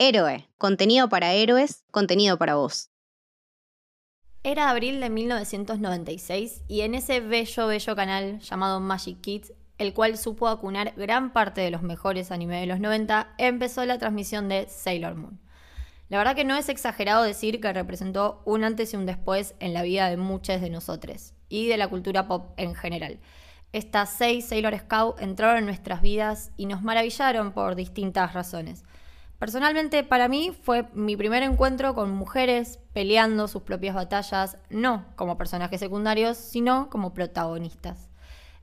Héroe, contenido para héroes, contenido para vos. Era abril de 1996 y en ese bello, bello canal llamado Magic Kids, el cual supo acunar gran parte de los mejores animes de los 90, empezó la transmisión de Sailor Moon. La verdad que no es exagerado decir que representó un antes y un después en la vida de muchos de nosotros y de la cultura pop en general. Estas seis Sailor Scout entraron en nuestras vidas y nos maravillaron por distintas razones. Personalmente para mí fue mi primer encuentro con mujeres peleando sus propias batallas, no como personajes secundarios, sino como protagonistas.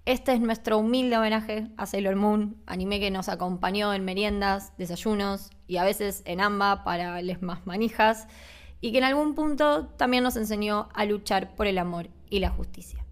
Este es nuestro humilde homenaje a Sailor Moon, anime que nos acompañó en meriendas, desayunos y a veces en amba para les más manijas, y que en algún punto también nos enseñó a luchar por el amor y la justicia.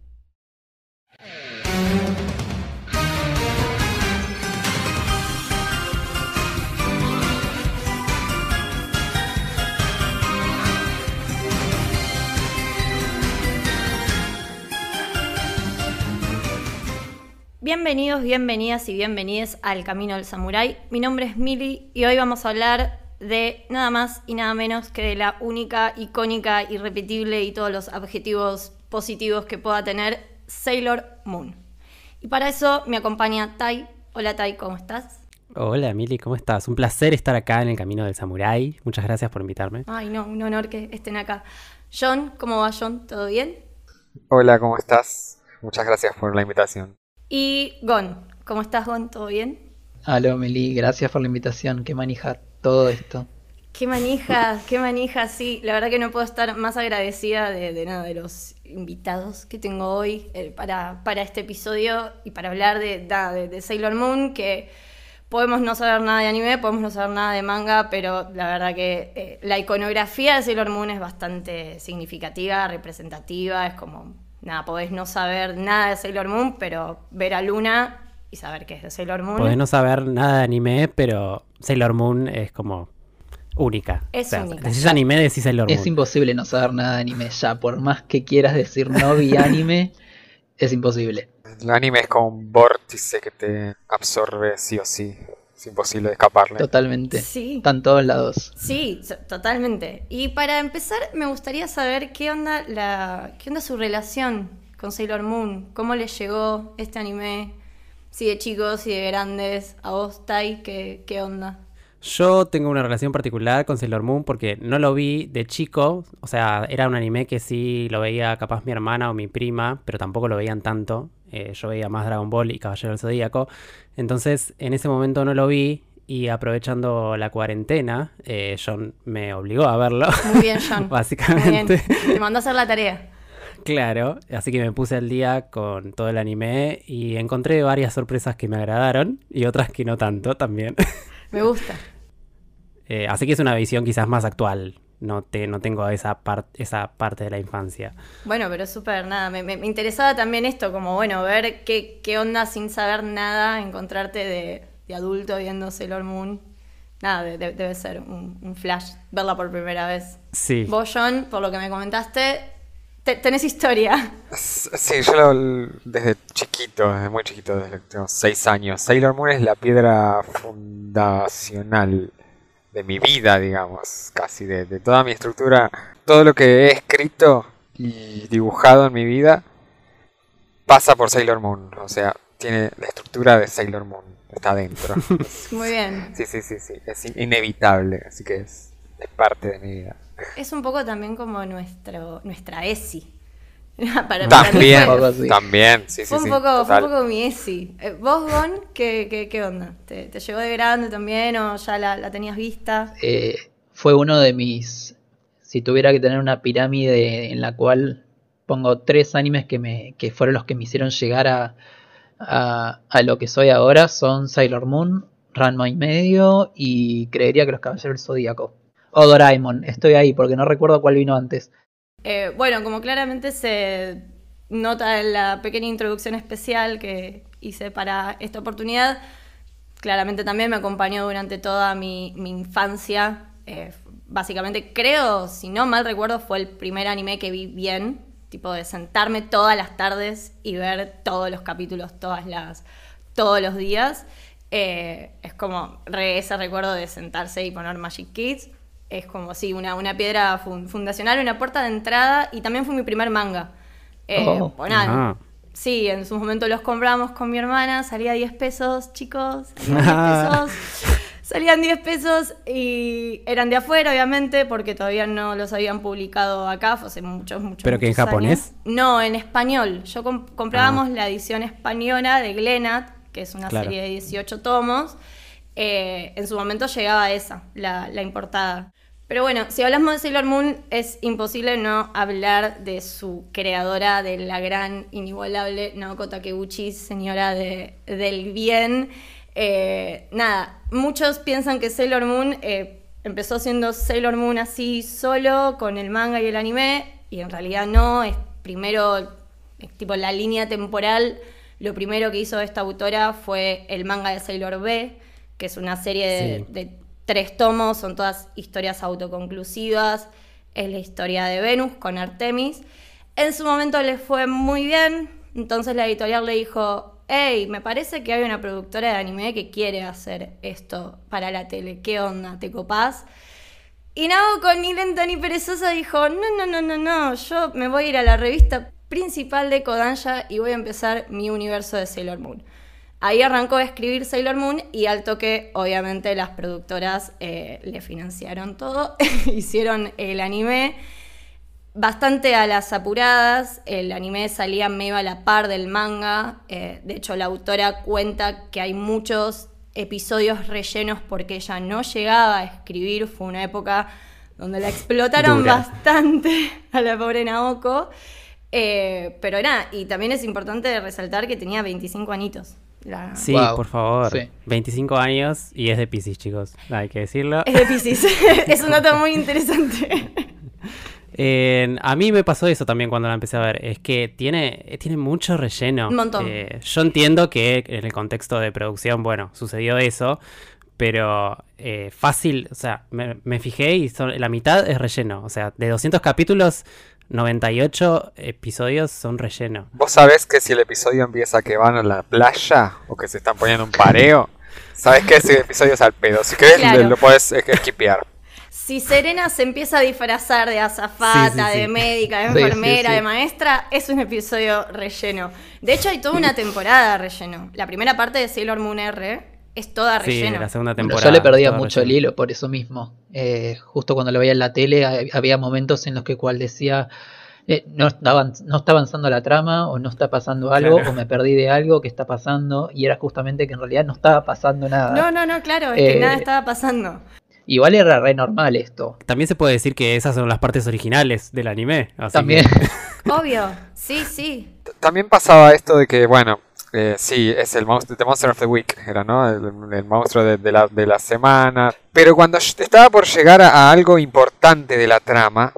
Bienvenidos, bienvenidas y bienvenidas al Camino del Samurái. Mi nombre es Mili y hoy vamos a hablar de nada más y nada menos que de la única, icónica, irrepetible y todos los adjetivos positivos que pueda tener Sailor Moon. Y para eso me acompaña Tai. Hola Tai, ¿cómo estás? Hola Mili, ¿cómo estás? Un placer estar acá en el Camino del Samurái. Muchas gracias por invitarme. Ay, no, un honor que estén acá. John, ¿cómo va John? ¿Todo bien? Hola, ¿cómo estás? Muchas gracias por la invitación. Y Gon, ¿cómo estás Gon? ¿Todo bien? Aló Meli, gracias por la invitación. Qué manija todo esto. Qué manija, qué manija, sí. La verdad que no puedo estar más agradecida de, nada de los invitados que tengo hoy eh, para, para, este episodio y para hablar de, de, Sailor Moon, que podemos no saber nada de anime, podemos no saber nada de manga, pero la verdad que eh, la iconografía de Sailor Moon es bastante significativa, representativa, es como nada, podés no saber nada de Sailor Moon, pero ver a Luna y saber que es de Sailor Moon. Podés no saber nada de anime, pero Sailor Moon es como única. Es única. Decís anime, decís Sailor Moon. Es imposible no saber nada de anime ya, por más que quieras decir no vi anime, es imposible. El anime es como un vórtice que te absorbe sí o sí. Es imposible escaparle. Totalmente. Sí. Están todos lados. Sí, totalmente. Y para empezar, me gustaría saber qué onda la, qué onda su relación con Sailor Moon. ¿Cómo le llegó este anime? Si de chicos, si de grandes. A vos, Tai, ¿qué, qué onda? Yo tengo una relación particular con Sailor Moon porque no lo vi de chico, o sea, era un anime que sí lo veía capaz mi hermana o mi prima, pero tampoco lo veían tanto. Eh, yo veía más Dragon Ball y Caballero del Zodíaco. Entonces, en ese momento no lo vi y aprovechando la cuarentena, eh, John me obligó a verlo. Muy bien, John. básicamente. Te mandó a hacer la tarea. Claro, así que me puse al día con todo el anime y encontré varias sorpresas que me agradaron y otras que no tanto también. Me gusta. Eh, así que es una visión quizás más actual. No, te, no tengo esa, esa parte de la infancia. Bueno, pero súper nada. Me, me, interesaba también esto, como bueno, ver qué, qué onda sin saber nada, encontrarte de, de adulto viendo Sailor Moon. Nada, debe ser un, flash verla por primera vez. Sí. Vos, John, por lo que me comentaste, tenés historia. Sí, yo desde chiquito, desde muy chiquito, desde tengo seis años. Sailor Moon es la piedra fundacional de mi vida, digamos, casi de, toda mi estructura, todo lo que he escrito y dibujado en mi vida pasa por Sailor Moon, o sea, tiene la estructura de Sailor Moon, está dentro. Muy bien. Sí, sí, sí, sí, es inevitable, así que es, es parte de mi vida. Es un poco también como nuestro, nuestra ESI. también, también, sí, fue sí, un poco, Fue un poco mi ESI. Eh, ¿Vos, Gon, qué, qué, qué onda? ¿Te, ¿Te, llegó de grande también o ya la, la tenías vista? Eh, fue uno de mis... Si tuviera que tener una pirámide en la cual pongo tres animes que, me, que fueron los que me hicieron llegar a, a, a lo que soy ahora, son Sailor Moon, Ranma y medio y creería que los Caballeros del Zodíaco. O Doraemon, estoy ahí porque no recuerdo cuál vino antes. Eh, bueno, como claramente se nota en la pequeña introducción especial que hice para esta oportunidad, claramente también me acompañó durante toda mi, infancia. Eh, básicamente, creo, si no mal recuerdo, fue el primer anime que vi bien, tipo de sentarme todas las tardes y ver todos los capítulos, todas las, todos los días. Eh, es como re- ese recuerdo de sentarse y poner Magic Kids. Es como, sí, una, una piedra fun- fundacional, una puerta de entrada y también fue mi primer manga. Eh, Oh. pues nada, Ah. Sí, en su momento los compramos con mi hermana, salía 10 pesos, chicos, salían 10 pesos. Salían 10 pesos y eran de afuera, obviamente, porque todavía no los habían publicado acá, fue hace muchos, muchos ¿Pero que en japonés? años. No, en español. Yo com- comprábamos la edición española de Glenat, que es una Claro. serie de 18 tomos. Eh, en su momento llegaba esa, la, la importada. Pero bueno, si hablamos de Sailor Moon, es imposible no hablar de su creadora, de la gran, inigualable Naoko Takeuchi, señora de- del bien. Eh, nada, muchos piensan que Sailor Moon eh, empezó siendo Sailor Moon así solo, con el manga y el anime, y en realidad no, es primero, es tipo la línea temporal, lo primero que hizo esta autora fue el manga de Sailor B, que es una serie de, Sí. de tres tomos, son todas historias autoconclusivas, es la historia de Venus con Artemis. En su momento le fue muy bien, entonces la editorial le dijo, hey, me parece que hay una productora de anime que quiere hacer esto para la tele, ¿qué onda? ¿Te copás? Y Naoko, ni lenta ni perezosa, dijo, no, no, no, no, no, yo me voy a ir a la revista principal de Kodansha y voy a empezar mi universo de Sailor Moon. Ahí arrancó a escribir Sailor Moon y al toque, obviamente, las productoras eh, le financiaron todo, hicieron el anime bastante a las apuradas, el anime salía medio a la par del manga, eh, de hecho la autora cuenta que hay muchos episodios rellenos porque ella no llegaba a escribir, fue una época donde la explotaron Dura. bastante a la pobre Naoko, eh, pero nada, y también es importante resaltar que tenía 25 añitos. La- Sí, Wow. por favor. Sí. 25 años y es de Pisces, chicos. Hay que decirlo. Es de Pisces, es un dato muy interesante. Eh, a mí me pasó eso también cuando la empecé a ver. Es que tiene, tiene mucho relleno. Un montón. Eh, yo entiendo que en el contexto de producción, bueno, sucedió eso. Pero eh, fácil, o sea, me, me fijé y son- la mitad es relleno. O sea, de 200 capítulos, 98 episodios son relleno. Vos sabés que si el episodio empieza que van a la playa o que se están poniendo un pareo, sabés que ese episodio es al pedo. Si querés, Claro. lo, podés eh, esquipear. Si Serena se empieza a disfrazar de azafata, Sí, sí, sí. de médica, de enfermera, sí. de maestra, es un episodio relleno. De hecho, hay toda una temporada relleno. La primera parte de Sailor Moon R es toda Sí, relleno. la segunda Bueno, temporada. yo le perdía mucho el hilo por eso mismo. Eh, justo cuando lo veía en la tele ha- había momentos en los que cual decía eh, no, estaban, no está avanzando la trama o no está pasando algo Claro. o me perdí de algo que está pasando y era justamente que en realidad no estaba pasando nada. No, no, no, claro, es que Eh, nada estaba pasando. Igual era re normal esto. También se puede decir que esas son las partes originales del anime. así También. que- Obvio, sí, sí. También pasaba esto de que, bueno, eh, sí, es el monstruo, The Monster of the Week, era, ¿no? El, el monstruo de, de la, de la semana. Pero cuando estaba por llegar a, a algo importante de la trama,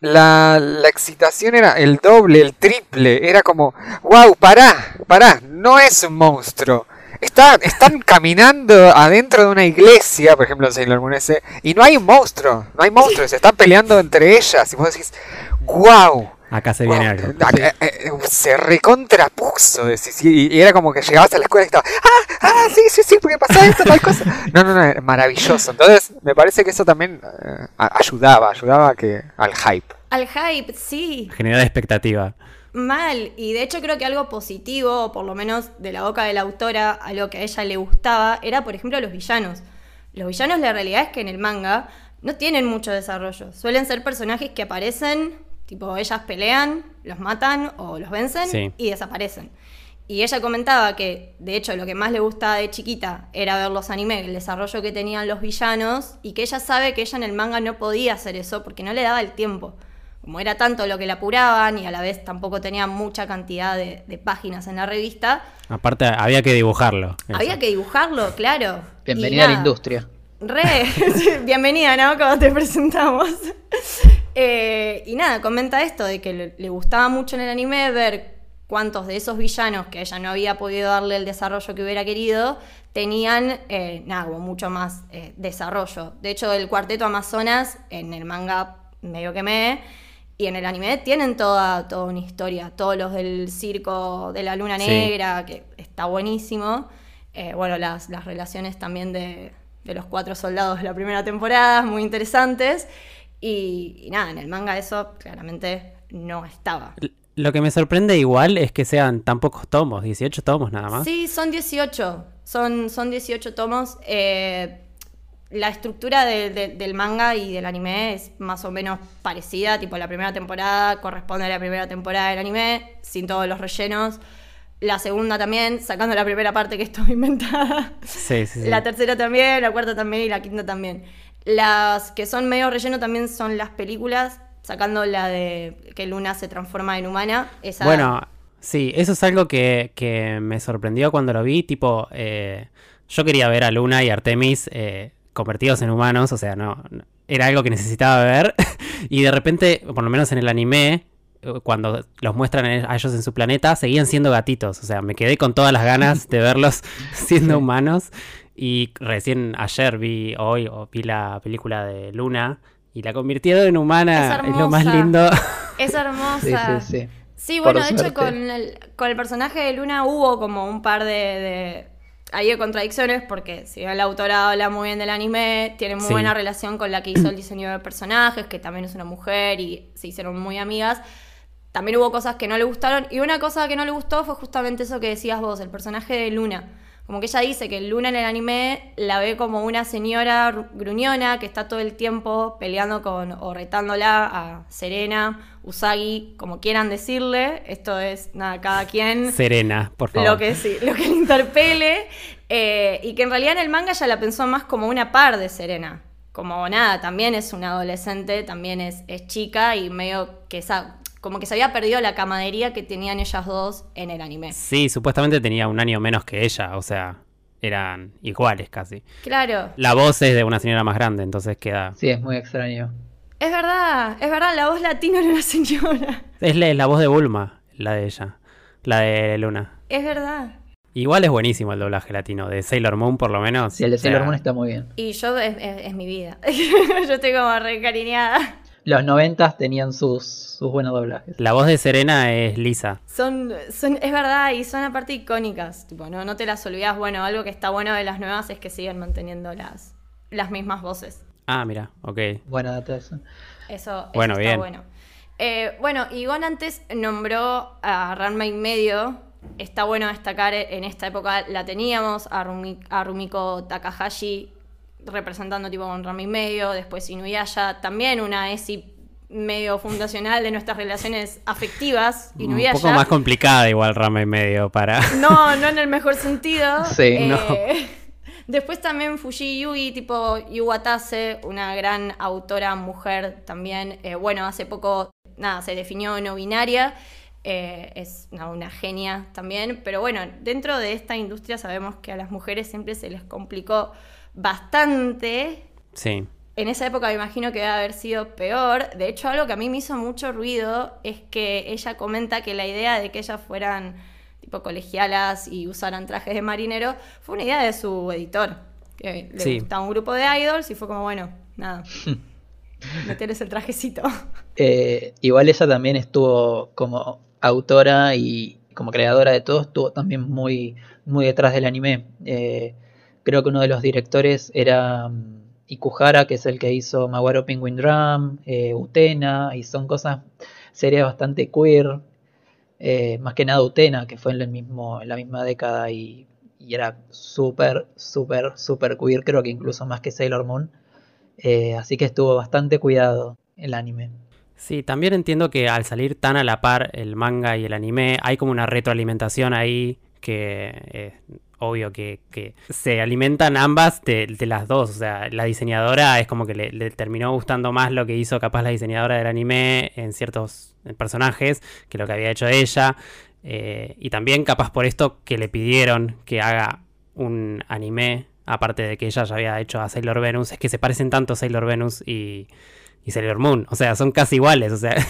la, la excitación era el doble, el triple. Era como, wow, pará, pará, no es un monstruo. Está, están caminando adentro de una iglesia, por ejemplo en Sailor Moon ese, y no hay un monstruo, no hay monstruos, se están peleando entre ellas. Y vos decís, wow, Acá se viene algo. eh, eh, eh, se recontrapuso. Y, y era como que llegabas a la escuela y estaba, ah, ah, sí, sí, sí, porque pasa esto, tal cosa. No, no, no, maravilloso. Entonces, me parece que eso también eh, a- ayudaba, ayudaba a que, al hype. Al hype, sí. Generar expectativa. Mal, y de hecho creo que algo positivo, o por lo menos de la boca de la autora, algo que a ella le gustaba, era por ejemplo los villanos. Los villanos la realidad es que en el manga no tienen mucho desarrollo. Suelen ser personajes que aparecen, tipo ellas pelean, los matan o los vencen Sí. y desaparecen. Y ella comentaba que, de hecho, lo que más le gustaba de chiquita era ver los animes, el desarrollo que tenían los villanos, y que ella sabe que ella en el manga no podía hacer eso porque no le daba el tiempo. Como era tanto lo que la apuraban y a la vez tampoco tenía mucha cantidad de, de páginas en la revista, Aparte, había que dibujarlo. eso. había que dibujarlo, claro. Bienvenida a la industria. Re, bienvenida, ¿no? Como te presentamos. Eh, y nada, comenta esto de que le, le gustaba mucho en el anime ver cuántos de esos villanos que ella no había podido darle el desarrollo que hubiera querido tenían, eh, nada, como mucho más eh, desarrollo. De hecho, el cuarteto Amazonas en el manga medio que me... Y en el anime tienen toda, toda una historia. Todos los del circo de la luna Sí. negra, que está buenísimo. Eh, bueno, las, las relaciones también de, de los cuatro soldados de la primera temporada, muy interesantes. Y, y nada, en el manga eso claramente no estaba. Lo que me sorprende igual es que sean tan pocos tomos, 18 tomos nada más. Sí, son 18. Son, son 18 tomos. Eh, la estructura de- de- del manga y del anime es más o menos parecida. Tipo, la primera temporada corresponde a la primera temporada del anime, sin todos los rellenos. La segunda también, sacando la primera parte que es toda inventada. Sí, sí, sí. La tercera también, la cuarta también y la quinta también. Las que son medio relleno también son las películas, sacando la de que Luna se transforma en humana. Esa, Bueno, sí, eso es algo que, que me sorprendió cuando lo vi. Tipo, eh, yo quería ver a Luna y Artemis eh, convertidos en humanos, o sea, no, no- era algo que necesitaba ver. y de repente, por lo menos en el anime, eh, cuando los muestran a ellos en su planeta, seguían siendo gatitos. O sea, me quedé con todas las ganas de verlos siendo humanos. Y recién ayer vi, hoy, o vi la película de Luna. Y la convirtieron en humana. Es Es, lo más hermosa. lindo. Es Sí, hermosa. sí, sí. Sí, Por bueno, de hecho con el, con el personaje de Luna hubo como un par de, de, ahí de contradicciones porque si bien la autora habla muy bien del anime, tiene muy Sí. buena relación con la que hizo el diseño de personajes, que también es una mujer y se hicieron muy amigas. También hubo cosas que no le gustaron y una cosa que no le gustó fue justamente eso que decías vos, el personaje de Luna. Como que ella dice que Luna en el anime la ve como una señora ru- gruñona que está todo el tiempo peleando con o retándola a Serena, Usagi, como quieran decirle. Esto es nada, cada quien Serena, por favor. lo que sí, lo que le interpele. eh, y que en realidad en el manga ella la pensó más como una par de Serena. Como nada, también es una adolescente, también es, es chica y medio que esa. Como que se había perdido la camadería que tenían ellas dos en el anime. Sí, supuestamente tenía un año menos que ella, o sea, eran iguales casi. Claro, La voz es de una señora más grande, entonces queda... Sí, es muy extraño. es verdad, es verdad, la voz latina de una señora. Es la, voz de Bulma, la de ella, la de Luna. Es verdad. Igual es buenísimo el doblaje latino, de Sailor Moon por lo menos. Sí, el de O sea, Sailor Moon está muy bien. Y yo es, es- es mi vida. yo estoy como recariñada. Los noventas tenían sus, sus buenos doblajes. La voz de Serena es Lisa. Son, son, es verdad, y son aparte icónicas. Tipo, no, no te las olvidas. Bueno, algo que está bueno de las nuevas es que siguen manteniendo las, las mismas voces. Ah, mira, ok. Buena data eso. Eso, eso Bueno, está bien. bueno. Eh, bueno, y Gon antes nombró a Ranma y medio. Está bueno destacar, en esta época la teníamos, a, Rumi- a Rumiko Takahashi representando tipo con Ranma y medio, después Inuyasha, también una ESI medio fundacional de nuestras relaciones afectivas, Un Inuyasha. poco más complicada igual Rama y medio para... No, no en el mejor sentido. Sí, Eh, no. Después también Fuji Yugi, tipo Yu Watase, una gran autora mujer también. Eh, bueno, hace poco, nada, se definió no binaria. Eh, es una, una genia también. Pero bueno, dentro de esta industria sabemos que a las mujeres siempre se les complicó bastante. Sí. En esa época me imagino que debe haber sido peor. De hecho, algo que a mí me hizo mucho ruido es que ella comenta que la idea de que ellas fueran tipo colegialas y usaran trajes de marinero fue una idea de su editor. Que le Sí. gustaba un grupo de idols y fue como, bueno, nada. meterles el trajecito. Eh, igual ella también estuvo como autora y como creadora de todo, estuvo también muy, muy detrás del anime. Eh, creo que uno de los directores era mm, Ikuhara, que es el que hizo Maguaro Penguin Drum, eh, Utena, y son cosas, series bastante queer. Eh, más que nada Utena, que fue en, en la misma década y, y era súper, súper, súper queer, creo que incluso más que Sailor Moon. Eh, así que estuvo bastante cuidado el anime. Sí, también entiendo que al salir tan a la par el manga y el anime, hay como una retroalimentación ahí que obvio que, que se alimentan ambas de, de las dos. O sea, la diseñadora es como que le, terminó gustando más lo que hizo capaz la diseñadora del anime en ciertos personajes que lo que había hecho ella. Eh, y también capaz por esto que le pidieron que haga un anime, aparte de que ella ya había hecho a Sailor Venus, es que se parecen tanto Sailor Venus y, y Sailor Moon. O sea, son casi iguales. O sea,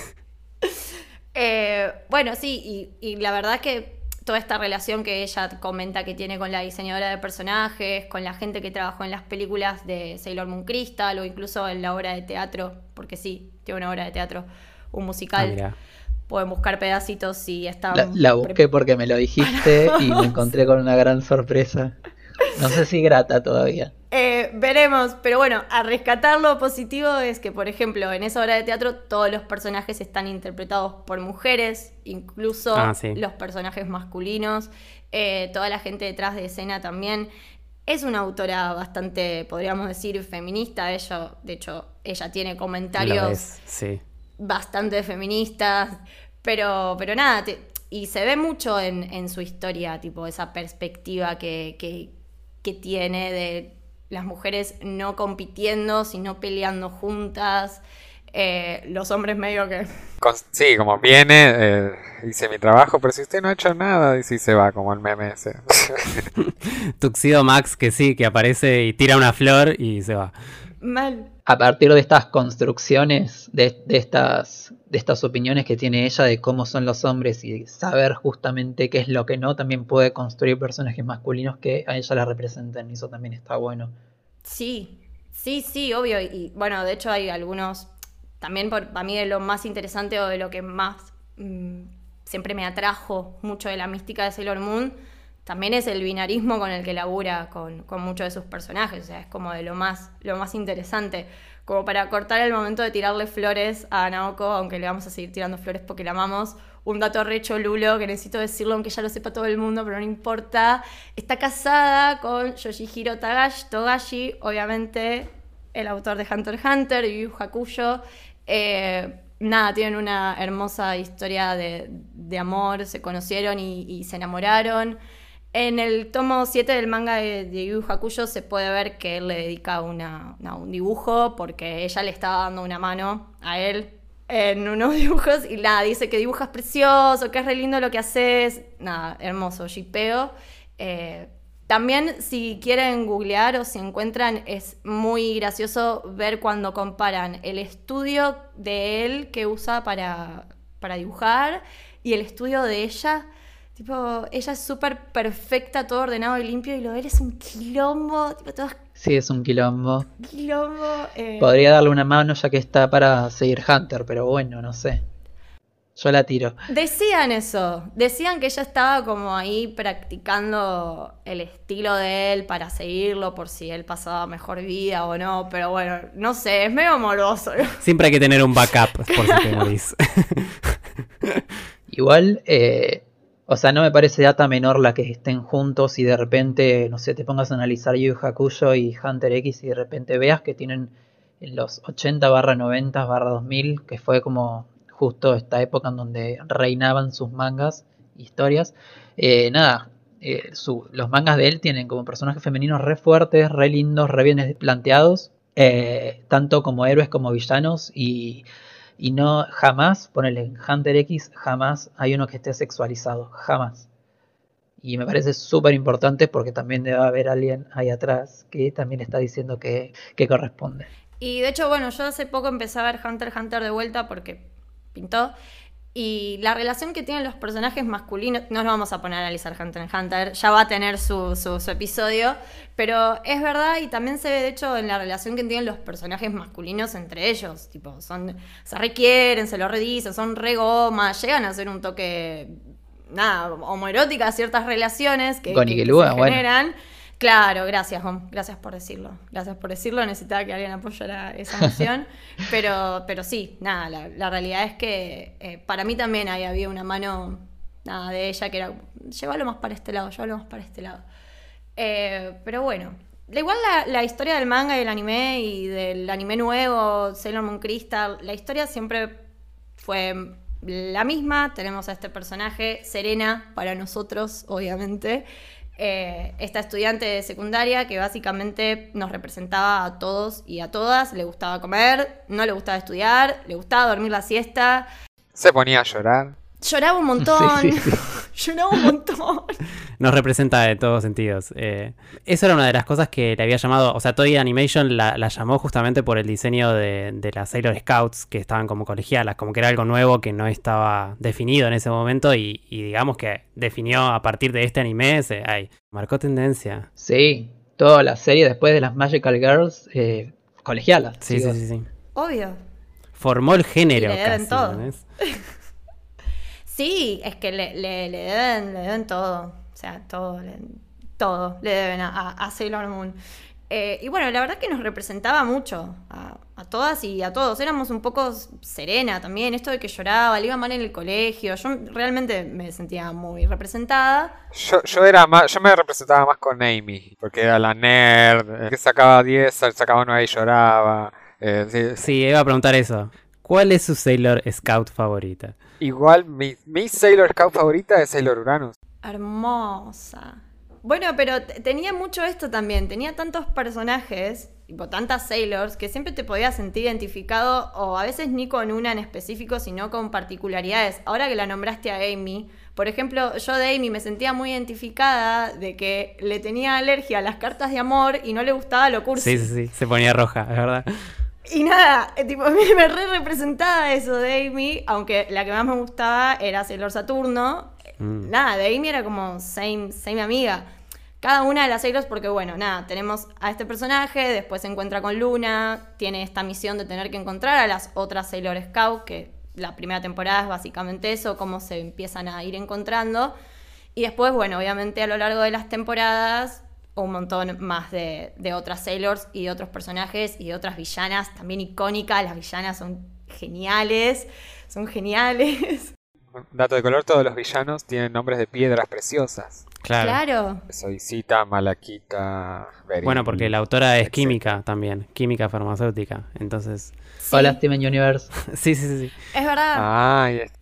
Eh, bueno, sí, y, y la verdad que toda esta relación que ella comenta que tiene con la diseñadora de personajes, con la gente que trabajó en las películas de Sailor Moon Crystal o incluso en la obra de teatro, porque sí, tiene una obra de teatro, un ah, musical. mira. Pueden buscar pedacitos si están. La, la busqué porque me lo dijiste y me encontré con una gran sorpresa. No sé si grata todavía. Eh, veremos, pero bueno, a rescatar lo positivo es que, por ejemplo, en esa obra de teatro todos los personajes están interpretados por mujeres, incluso Ah, sí. los personajes masculinos, eh, toda la gente detrás de escena también. Es una autora bastante, podríamos decir, feminista. Ella, de hecho, ella tiene comentarios sí. bastante feministas, pero, pero nada, te- y se ve mucho en, en su historia, tipo, esa perspectiva que, que, que tiene de las mujeres no compitiendo, sino peleando juntas, eh, los hombres medio que... Con- sí, como viene, eh, hice mi trabajo, pero si usted no ha hecho nada, y sí se va, como el meme ese. Tuxedo Max que sí, que aparece y tira una flor y se va. Mal. A partir de estas construcciones, de, de estas, de estas opiniones que tiene ella de cómo son los hombres y saber justamente qué es lo que no, también puede construir personajes masculinos que a ella la representen. Y eso también está bueno. Sí, sí, sí, obvio. Y bueno, de hecho hay algunos, también por, para mí de lo más interesante o de lo que más mm, siempre me atrajo mucho de la mística de Sailor Moon, también es el binarismo con el que labura con, con muchos de sus personajes. O sea, es como de lo más, lo más interesante. Como para cortar el momento de tirarle flores a Naoko, aunque le vamos a seguir tirando flores porque la amamos. Un dato recho Lulo que necesito decirlo, aunque ya lo sepa todo el mundo, pero no importa. Está casada con Yoshihiro Tagashi, Togashi, obviamente el autor de Hunter x Hunter, Yu Hakusho. Eh, nada, tienen una hermosa historia de, de amor, se conocieron y se enamoraron. En el tomo 7 del manga de, de Yu Hakusho se puede ver que él le dedica un dibujo porque ella le estaba dando una mano a él en unos dibujos y nada, dice que dibujas precioso, que es re lindo lo que haces. Nada, hermoso, shipeo. Eh, también si quieren googlear o si encuentran, es muy gracioso ver cuando comparan el estudio de él que usa para dibujar y el estudio de ella. Tipo, ella es súper perfecta, todo ordenado y limpio, y lo de él es un quilombo, tipo, todo es Sí, es un quilombo. quilombo. eh. Podría darle una mano ya que está para seguir Hunter, pero bueno, no sé. Yo la tiro. Decían eso, decían que ella estaba como ahí practicando el estilo de él para seguirlo por si él pasaba mejor vida o no, pero bueno, no sé, es medio amoroso. Siempre hay que tener un backup por si te morís. Igual, eh, o sea, no me parece data menor la que estén juntos y de repente, no sé, te pongas a analizar Yu Hakusho y Hunter X y de repente veas que tienen en los 80 barra 90 barra 2000, que fue como justo esta época en donde reinaban sus mangas, historias. Eh, nada, eh, los mangas de él tienen como personajes femeninos re fuertes, re lindos, re bien planteados, eh, tanto como héroes como villanos y y no jamás, ponele en Hunter X, jamás hay uno que esté sexualizado, jamás. Y me parece súper importante porque también debe haber alguien ahí atrás que también está diciendo que, que corresponde. Y de hecho, bueno, yo hace poco empecé a ver Hunter Hunter de vuelta porque pintó. Y la relación que tienen los personajes masculinos, no nos vamos a poner a analizar Hunter x Hunter, ya va a tener su, su- su episodio, pero es verdad y también se ve de hecho en la relación que tienen los personajes masculinos entre ellos, tipo, son, se requieren, se lo redicen, son re goma, llegan a hacer un toque, nada, homoerótica ciertas relaciones que, Con que- que Igelúa, se bueno. generan. Claro, gracias, Juan. Gracias por decirlo. Gracias por decirlo. Necesitaba que alguien apoyara esa emoción. pero, pero sí, nada, la, la realidad es que eh, para mí también ahí había una mano nada, de ella que era, llévalo más para este lado, llévalo más para este lado. Eh, pero bueno, igual la, la historia del manga y del anime y del anime nuevo, Sailor Moon Crystal, la historia siempre fue la misma. Tenemos a este personaje, Serena, para nosotros, obviamente. Eh, esta estudiante de secundaria que básicamente nos representaba a todos y a todas. Le gustaba comer, no le gustaba estudiar, le gustaba dormir la siesta. Se ponía a llorar. Lloraba un montón. Sí, sí, Lloraba un montón. Nos representa de todos sentidos. Eh, eso era una de las cosas que le había llamado, o sea, Toei Animation la, la llamó justamente por el diseño de, de las Sailor Scouts, que estaban como colegialas, como que era algo nuevo que no estaba definido en ese momento y, y digamos que definió a partir de este anime, se, ay, marcó tendencia. Sí, toda la serie después de las Magical Girls, eh, colegialas. Sí, sí, sí, sí. Obvio. Formó el género. Y le deben casi, todo. Sí, es que le, le- le deben, le deben todo. O sea, todo. le- todo le deben a, Sailor Moon. Eh, y bueno, la verdad que nos representaba mucho a, a todas y a todos. Éramos un poco serena también, esto de que lloraba, le iba mal en el colegio. Yo realmente me sentía muy representada. Yo, yo era más, yo me representaba más con Amy, porque era la nerd, eh, que sacaba 10, sacaba 9 y lloraba. eh, sí, Sí, iba a preguntar eso. ¿Cuál es su Sailor Scout favorita? Igual mi, mi Sailor Scout favorita es Sailor Uranus. Hermosa. Bueno, pero tenía mucho esto también. Tenía tantos personajes, tipo tantas Sailors, que siempre te podías sentir identificado, o a veces ni con una en específico, sino con particularidades. Ahora que la nombraste a Amy, por ejemplo, yo de Amy me sentía muy identificada de que le tenía alergia a las cartas de amor y no le gustaba lo cursi. Sí, sí, sí, se ponía roja, es verdad. Y nada, eh, tipo, me, me re representaba eso de Amy, aunque la que más me gustaba era Sailor Saturno. Mm. Nada, de Amy era como same, same amiga. Cada una de las Sailors, porque bueno, nada, tenemos a este personaje, después se encuentra con Luna, tiene esta misión de tener que encontrar a las otras Sailor Scout, que la primera temporada es básicamente eso, cómo se empiezan a ir encontrando. Y después, bueno, obviamente a lo largo de las temporadas, un montón más de, de otras Sailors y de otros personajes y de otras villanas también icónicas. Las villanas son geniales, son geniales. Dato de color, todos los villanos tienen nombres de piedras preciosas. Claro. Claro. Soy Cita, Malaquita. Bueno, porque la autora es química también, química farmacéutica. Entonces, Sí, Hola, Steven Universe. sí, sí, sí. sí. es verdad. Es-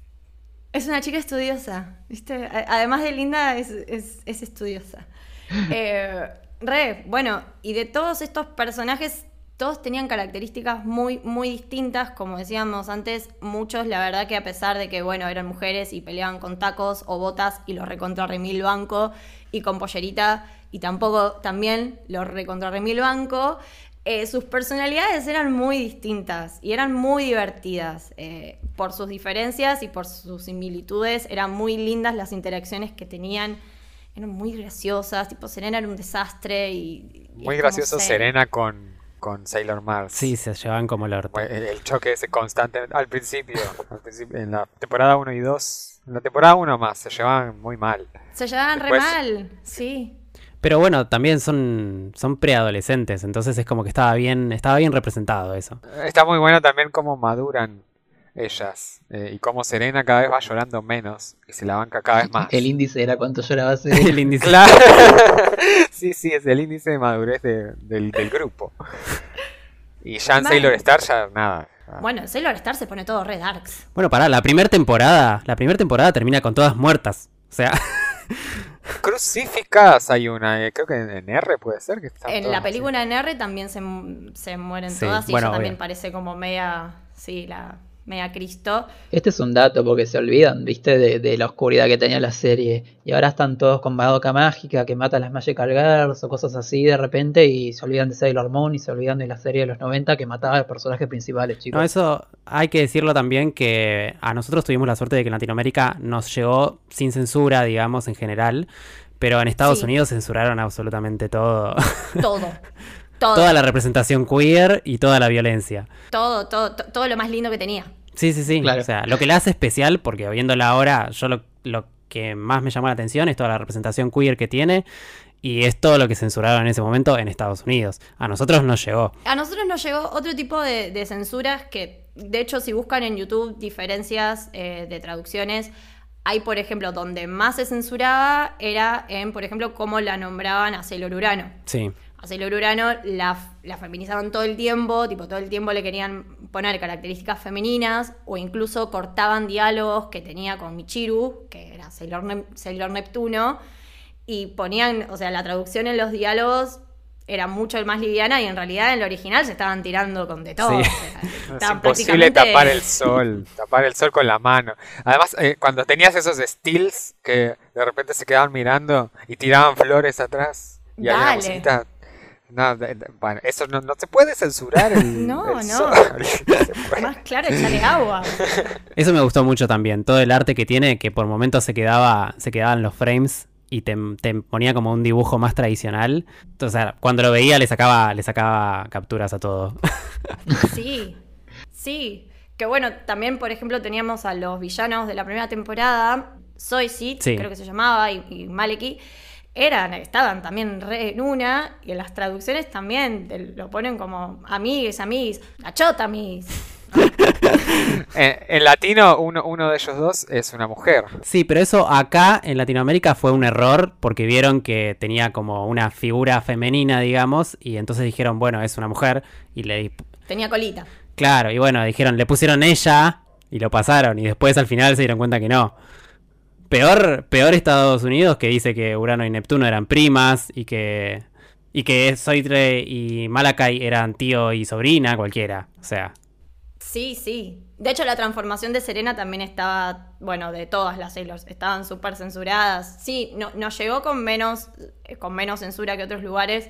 Es una chica estudiosa, ¿viste? Además de linda, es, es- es estudiosa. Eh, re, bueno, y de todos estos personajes, todos tenían características muy, muy distintas, como decíamos antes, muchos, la verdad que a pesar de que, bueno, eran mujeres y peleaban con tacos o botas y los recontra remil banco, y con pollerita, y tampoco también los recontra remil banco, eh, sus personalidades eran muy distintas y eran muy divertidas. eh, por sus diferencias y por sus similitudes, eran muy lindas las interacciones que tenían. Eran muy graciosas, tipo Serena era un desastre y... y muy gracioso ser- Serena con, con Sailor Mars. Sí, se llevaban como el orto. El, el choque ese constante al principio, al principio, en la temporada 1 y 2, en la temporada 1 más, se llevaban muy mal. Se llevaban re mal, sí. Pero bueno, también son, son preadolescentes, entonces es como que estaba bien, estaba bien representado eso. Está muy bueno también cómo maduran ellas eh, y cómo Serena cada vez va llorando menos y se la banca cada vez más. El índice era cuánto lloraba Serena. El índice. Claro. sí, sí, es el índice de madurez de- del, del grupo. Y ya en. Sailor Star ya nada. Bueno, en Sailor Star se pone todo re darks. Bueno, pará, la primera temporada, la primera temporada termina con todas muertas. O sea, Crucificadas hay una, eh, creo que en, R puede ser que está En la así. película en R también se, se mueren Sí, todas y bueno, ella también parece como media, sí, la media Cristo. Este es un dato porque se olvidan, viste, de, de la oscuridad que tenía la serie. Y ahora están todos con Madoka Mágica que mata a las Magical Girls o cosas así de repente y se olvidan de Sailor Moon y se olvidan de la serie de los 90 que mataba a los personajes principales, chicos. no, eso hay que decirlo también que a nosotros tuvimos la suerte de que en Latinoamérica nos llegó sin censura, digamos, en general. Pero en Estados Sí. Unidos censuraron absolutamente todo. Todo. Todo. Toda la representación queer y toda la violencia. Todo, todo, to- todo lo más lindo que tenía. Sí, sí, sí. Claro. O sea, lo que la hace especial, porque viéndola ahora, yo lo, lo que más me llamó la atención es toda la representación queer que tiene. Y es todo lo que censuraron en ese momento en Estados Unidos. A nosotros nos llegó. A nosotros nos llegó otro tipo de, de censuras que, de hecho, si buscan en YouTube diferencias eh, de traducciones, hay, por ejemplo, donde más se censuraba era en, por ejemplo, cómo la nombraban a Sailor Urano. Sí. A Sailor Urano la, la feminizaban todo el tiempo, tipo todo el tiempo le querían poner características femeninas o incluso cortaban diálogos que tenía con Michiru, que era Sailor, Nep- Sailor Neptuno, y ponían, o sea, la traducción en los diálogos era mucho más liviana y en realidad en el original se estaban tirando con de todo. Sí. o sea, Es imposible prácticamente- tapar el sol, tapar el sol con la mano. Además, eh, cuando tenías esos stills que de repente se quedaban mirando y tiraban flores atrás y había Dale. musiquita. No, de- de- bueno, eso no, no se puede censurar el, No, el no. Más claro, echarle agua. Eso me gustó mucho también. Todo el arte que tiene, que por momentos se quedaba, se quedaban los frames y te, te ponía como un dibujo más tradicional. Entonces, cuando lo veía le sacaba, le sacaba capturas a todo. Sí, sí. Que bueno, también, por ejemplo, teníamos a los villanos de la primera temporada, Soy Sí. creo que se llamaba, y, y Maleki, eran, estaban también re en una, y en las traducciones también te lo ponen como amigues, amigues, la chota, amigues. En, en latino, uno, uno de ellos dos es una mujer. Sí, pero eso acá en Latinoamérica fue un error porque vieron que tenía como una figura femenina, digamos, y entonces dijeron, bueno, es una mujer, y le... Tenía colita. Claro, y bueno, dijeron, le pusieron ella y lo pasaron, y después al final se dieron cuenta que no. Peor, peor Estados Unidos que dice que Urano y Neptuno eran primas y que y que Soitre y Malakai eran tío y sobrina, cualquiera. O sea, Sí, sí. De hecho, la transformación de Serena también estaba, bueno, de todas las Sailors, estaban súper censuradas. Sí, no, nos llegó con menos, eh, con menos censura que otros lugares.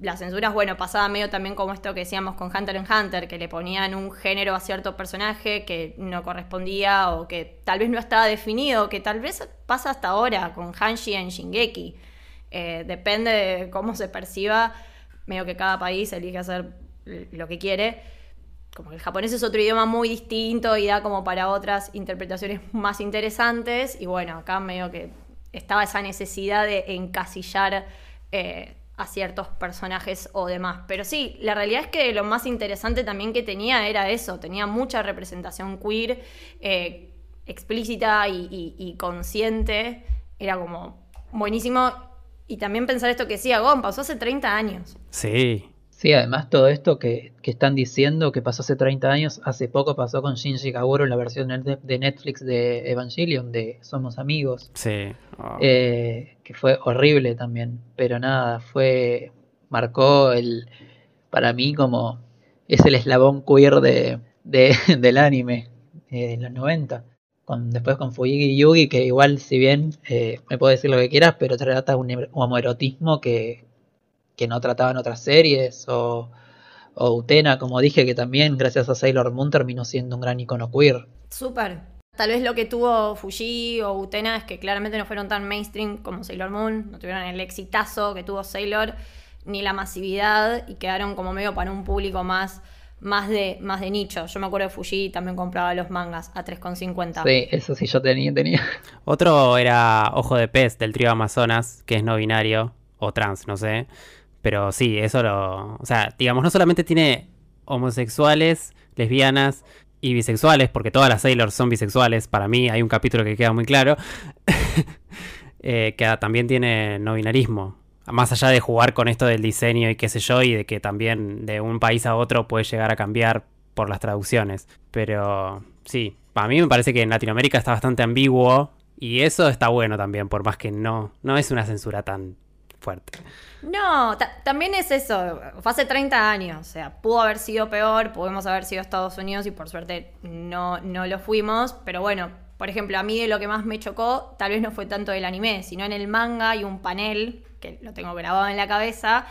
Las censuras, bueno, pasaba medio también como esto que decíamos con Hunter x Hunter, que le ponían un género a cierto personaje que no correspondía o que tal vez no estaba definido, que tal vez pasa hasta ahora con Hanshi en Shingeki. Eh, depende de cómo se perciba, medio que cada país elige hacer lo que quiere como el japonés es otro idioma muy distinto y da como para otras interpretaciones más interesantes. Y bueno, acá medio que estaba esa necesidad de encasillar eh, a ciertos personajes o demás. Pero sí, la realidad es que lo más interesante también que tenía era eso, tenía mucha representación queer, eh, explícita y, y- y consciente. Era como buenísimo. Y también pensar esto que decía Gon, pasó hace 30 años. sí. Sí, además todo esto que, que están diciendo que pasó hace 30 años, hace poco pasó con Shinji Kaguro en la versión de de Netflix de Evangelion, de Somos Amigos, Sí. Oh. eh, que fue horrible también, pero nada, fue, marcó el, para mí como, es el eslabón queer de, de- del anime eh, en los 90. Con, después con Fuyigi Yugi, que igual si bien eh, me puedo decir lo que quieras, pero trata un homoerotismo que, que no trataban otras series, o, o Utena, como dije, que también gracias a Sailor Moon terminó siendo un gran icono queer. Súper. Tal vez lo que tuvo Fuji o Utena es que claramente no fueron tan mainstream como Sailor Moon, no tuvieron el exitazo que tuvo Sailor, ni la masividad, y quedaron como medio para un público más, más, de, más de nicho. Yo me acuerdo de Fuji también compraba los mangas a 3,50. Sí, eso sí yo tenía, tenía. Otro era Ojo de Pez del trío Amazonas, que es no binario o trans, no sé. Pero sí, eso lo. O sea, digamos, no solamente tiene homosexuales, lesbianas y bisexuales, porque todas las Sailors son bisexuales. Para mí hay un capítulo que queda muy claro. eh, que también tiene no binarismo. Más allá de jugar con esto del diseño y qué sé yo, y de que también de un país a otro puede llegar a cambiar por las traducciones. Pero sí, para mí me parece que en Latinoamérica está bastante ambiguo y eso está bueno también, por más que no, no es una censura tan No, ta- también es eso, fue hace 30 años, o sea, pudo haber sido peor, pudimos haber sido Estados Unidos y por suerte no, no lo fuimos, pero bueno, por ejemplo, a mí lo que más me chocó, tal vez no fue tanto del anime, sino en el manga hay un panel, que lo tengo grabado en la cabeza,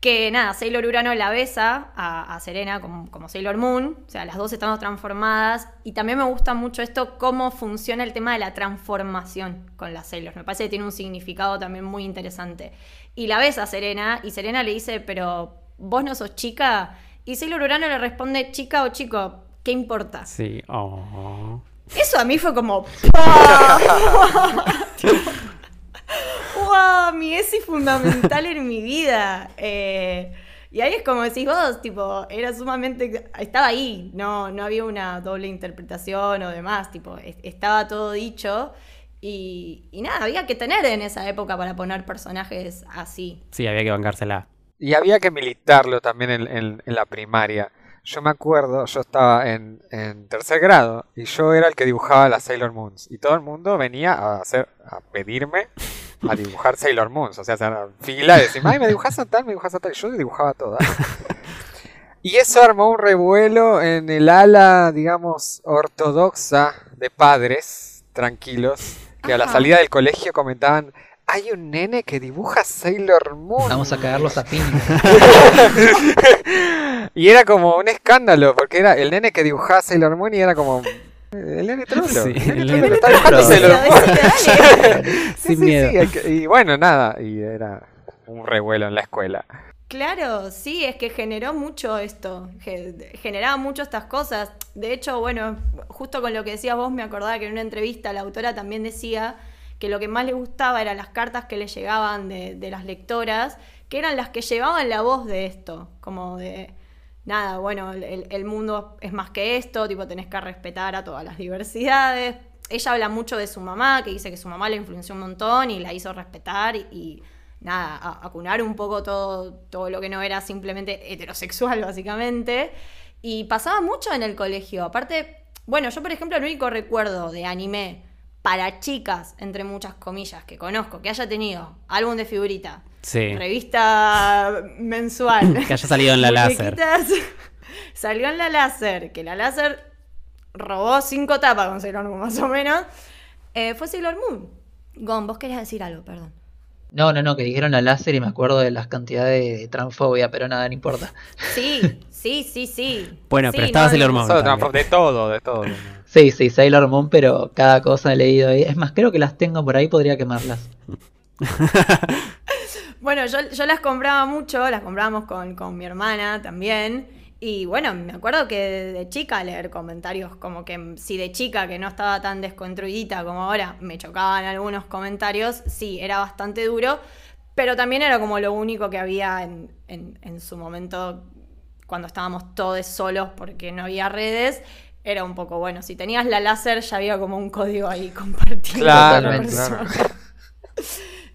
que nada, Sailor Urano la besa a, a Serena como, como Sailor Moon, o sea, las dos estamos transformadas, y también me gusta mucho esto, cómo funciona el tema de la transformación con las Sailors, me parece que tiene un significado también muy interesante. Y la besa a Serena, y Serena le dice, pero vos no sos chica, y Sailor Urano le responde, chica o chico, ¿qué importa? Sí, oh. Eso a mí fue como. ¡Wow! Mi ESI fundamental en mi vida. Eh, y ahí es como decís vos, tipo, era sumamente. Estaba ahí, no, no había una doble interpretación o demás, tipo, es- estaba todo dicho. Y, y nada, había que tener en esa época para poner personajes así. Sí, había que bancársela. Y había que militarlo también en, en- en la primaria. Yo me acuerdo, yo estaba en, en tercer grado y yo era el que dibujaba las Sailor Moons. Y todo el mundo venía a hacer, a pedirme a dibujar Sailor Moons. O sea, se fila y decían, ay, me dibujas a tal, me dibujas a tal. Y yo dibujaba todas. Y eso armó un revuelo en el ala, digamos, ortodoxa de padres tranquilos, que a la salida del colegio comentaban, hay un nene que dibuja Sailor Moon. Vamos a cagarlos a piña. y era como un escándalo, porque era el nene que dibujaba Sailor Moon y era como... El nene trolo. Sí, el nene trolo está dibujando. Sailor Moon. Sin sí, miedo. sí, y bueno, nada, y era un revuelo en la escuela. Claro, sí, es que generó mucho esto, ge- generaba mucho estas cosas. De hecho, bueno, justo con lo que decías vos me acordaba que en una entrevista la autora también decía que lo que más le gustaba eran las cartas que le llegaban de, de las lectoras, que eran las que llevaban la voz de esto, como de, nada, bueno, el, mundo es más que esto, tipo, tenés que respetar a todas las diversidades. Ella habla mucho de su mamá, que dice que su mamá la influenció un montón y la hizo respetar y, y nada, acunar un poco todo, todo lo que no era simplemente heterosexual, básicamente. Y pasaba mucho en el colegio. Aparte, bueno, yo por ejemplo, el único recuerdo de anime para chicas, entre muchas comillas, que conozco, que haya tenido álbum de figurita, Sí. revista mensual, Que haya salido en la láser. Salió en la láser, que la láser robó cinco tapas con Sailor Moon, más o menos. Eh, fue Sailor Moon. Gon, vos querías decir algo, perdón. No, no, no, que dijeron la láser y me acuerdo de las cantidades de transfobia, pero nada, no importa. Sí, sí, sí, sí. Bueno, Sí, pero estaba no, Sailor Moon. De todo, de todo. Sí, sí, Sailor Moon, pero cada cosa he leído ahí. Es más, creo que las tengo por ahí, podría quemarlas. Bueno, yo, yo las compraba mucho, las comprábamos con, con mi hermana también. Y bueno, me acuerdo que de, chica leer comentarios como que si de chica que no estaba tan desconstruidita como ahora me chocaban algunos comentarios, sí, era bastante duro, pero también era como lo único que había en, en- en su momento cuando estábamos todos solos porque no había redes. Era un poco bueno, si tenías la láser ya había como un código ahí compartido. Claro, con persona.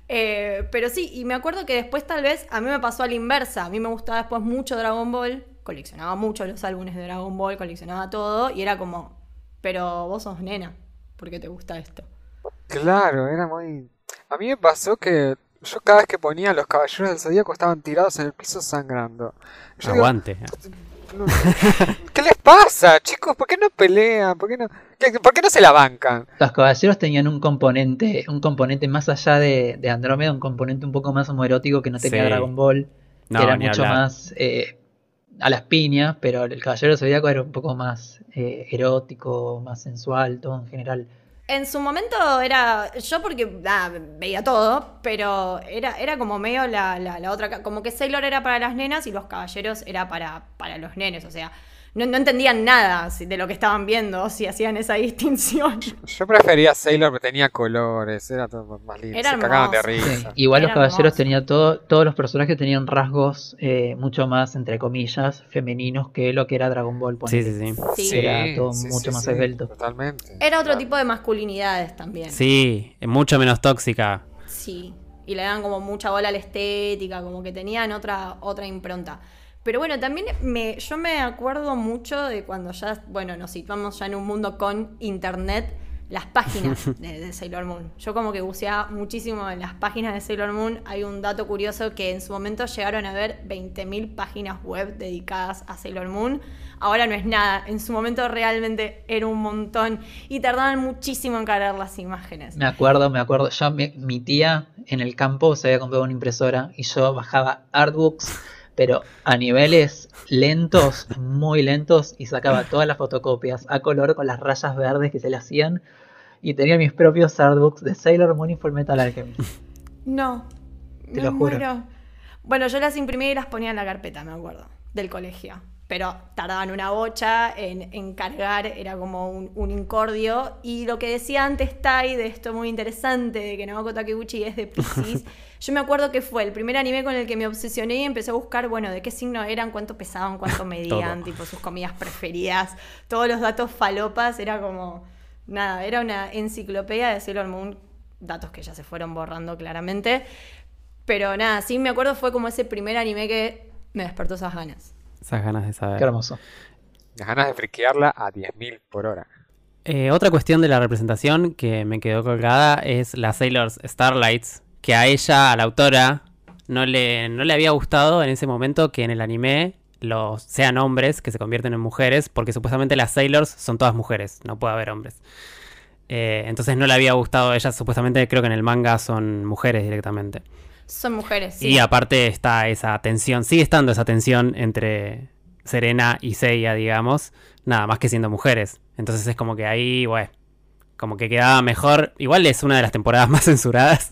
Eh, pero sí, y me acuerdo que después tal vez a mí me pasó a la inversa. A mí me gustaba después mucho Dragon Ball, coleccionaba mucho los álbumes de Dragon Ball, coleccionaba todo, y era como, pero vos sos nena, ¿por qué te gusta esto? Claro, era muy... A mí me pasó que yo cada vez que ponía los caballeros del zodíaco estaban tirados en el piso sangrando. Yo Aguante. ¿Qué les pasa, chicos? ¿Por qué no pelean? ¿Por qué no, qué- por qué no se la bancan? Los caballeros tenían un componente, un componente más allá de, de Andrómeda, un componente un poco más homoerótico que no tenía Sí. Dragon Ball, No, que era mucho hablar. más eh, a las piñas, pero el Caballero Zodíaco era un poco más eh, erótico, más sensual, todo en general. En su momento era, yo porque ah, veía todo, pero era, era como medio la, la, otra, como que Sailor era para las nenas y los caballeros era para, para los nenes, o sea, no, no entendían nada de lo que estaban viendo, si hacían esa distinción. Yo prefería Sailor porque tenía colores, era todo más lindo. Era se cagaban de. Sí, risa. Igual los caballeros hermoso. todo, todos los personajes tenían rasgos eh, mucho más, entre comillas, femeninos que lo que era Dragon Ball. Sí, sí, sí. Sí. Era todo mucho más esbelto. Totalmente. Era otro Claro. tipo de masculinidades también. Sí, mucho menos tóxica. Sí, y le dan como mucha bola a la estética, como que tenían otra, otra impronta. Pero bueno, también me, yo me acuerdo mucho de cuando ya, bueno, nos situamos ya en un mundo con internet, las páginas de, de Sailor Moon. Yo como que buceaba muchísimo en las páginas de Sailor Moon. Hay un dato curioso que en su momento llegaron a ver 20.000 páginas web dedicadas a Sailor Moon. Ahora no es nada, en su momento realmente era un montón y tardaban muchísimo en cargar las imágenes. Me acuerdo, me acuerdo. Yo, mi, mi tía en el campo se había comprado una impresora y yo bajaba artbooks, pero a niveles lentos, muy lentos, y sacaba todas las fotocopias a color con las rayas verdes que se le hacían. Y tenía mis propios artbooks de Sailor Moon y Full Metal Alchemist. No, Te lo juro. muero. Bueno, yo las imprimí y las ponía en la carpeta, me acuerdo, del colegio. Pero tardaban una bocha en, en cargar, era como un, un incordio. Y lo que decía antes Tai de esto muy interesante, de que Naoko Takeuchi es de Pisces, yo me acuerdo que fue el primer anime con el que me obsesioné y empecé a buscar, bueno, de qué signo eran, cuánto pesaban, cuánto medían, tipo sus comidas preferidas, todos los datos falopas, era como, nada, era una enciclopedia de Sailor Moon, datos que ya se fueron borrando claramente. Pero nada, sí me acuerdo fue como ese primer anime que me despertó esas ganas. Esas ganas de saber. Qué hermoso. Las ganas de friquearla a 10.000 por hora. Eh, otra cuestión de la representación que me quedó colgada es la Sailor's Starlights, que a ella, a la autora, no le, no le había gustado en ese momento que en el anime los sean hombres que se convierten en mujeres, porque supuestamente las Sailors son todas mujeres, no puede haber hombres. Eh, entonces no le había gustado, ellas supuestamente creo que en el manga son mujeres directamente. Son mujeres, sí. Y aparte está esa tensión, sigue estando esa tensión entre Serena y Seiya, digamos, nada más que siendo mujeres. Entonces es como que ahí, bueno, como que quedaba mejor. Igual es una de las temporadas más censuradas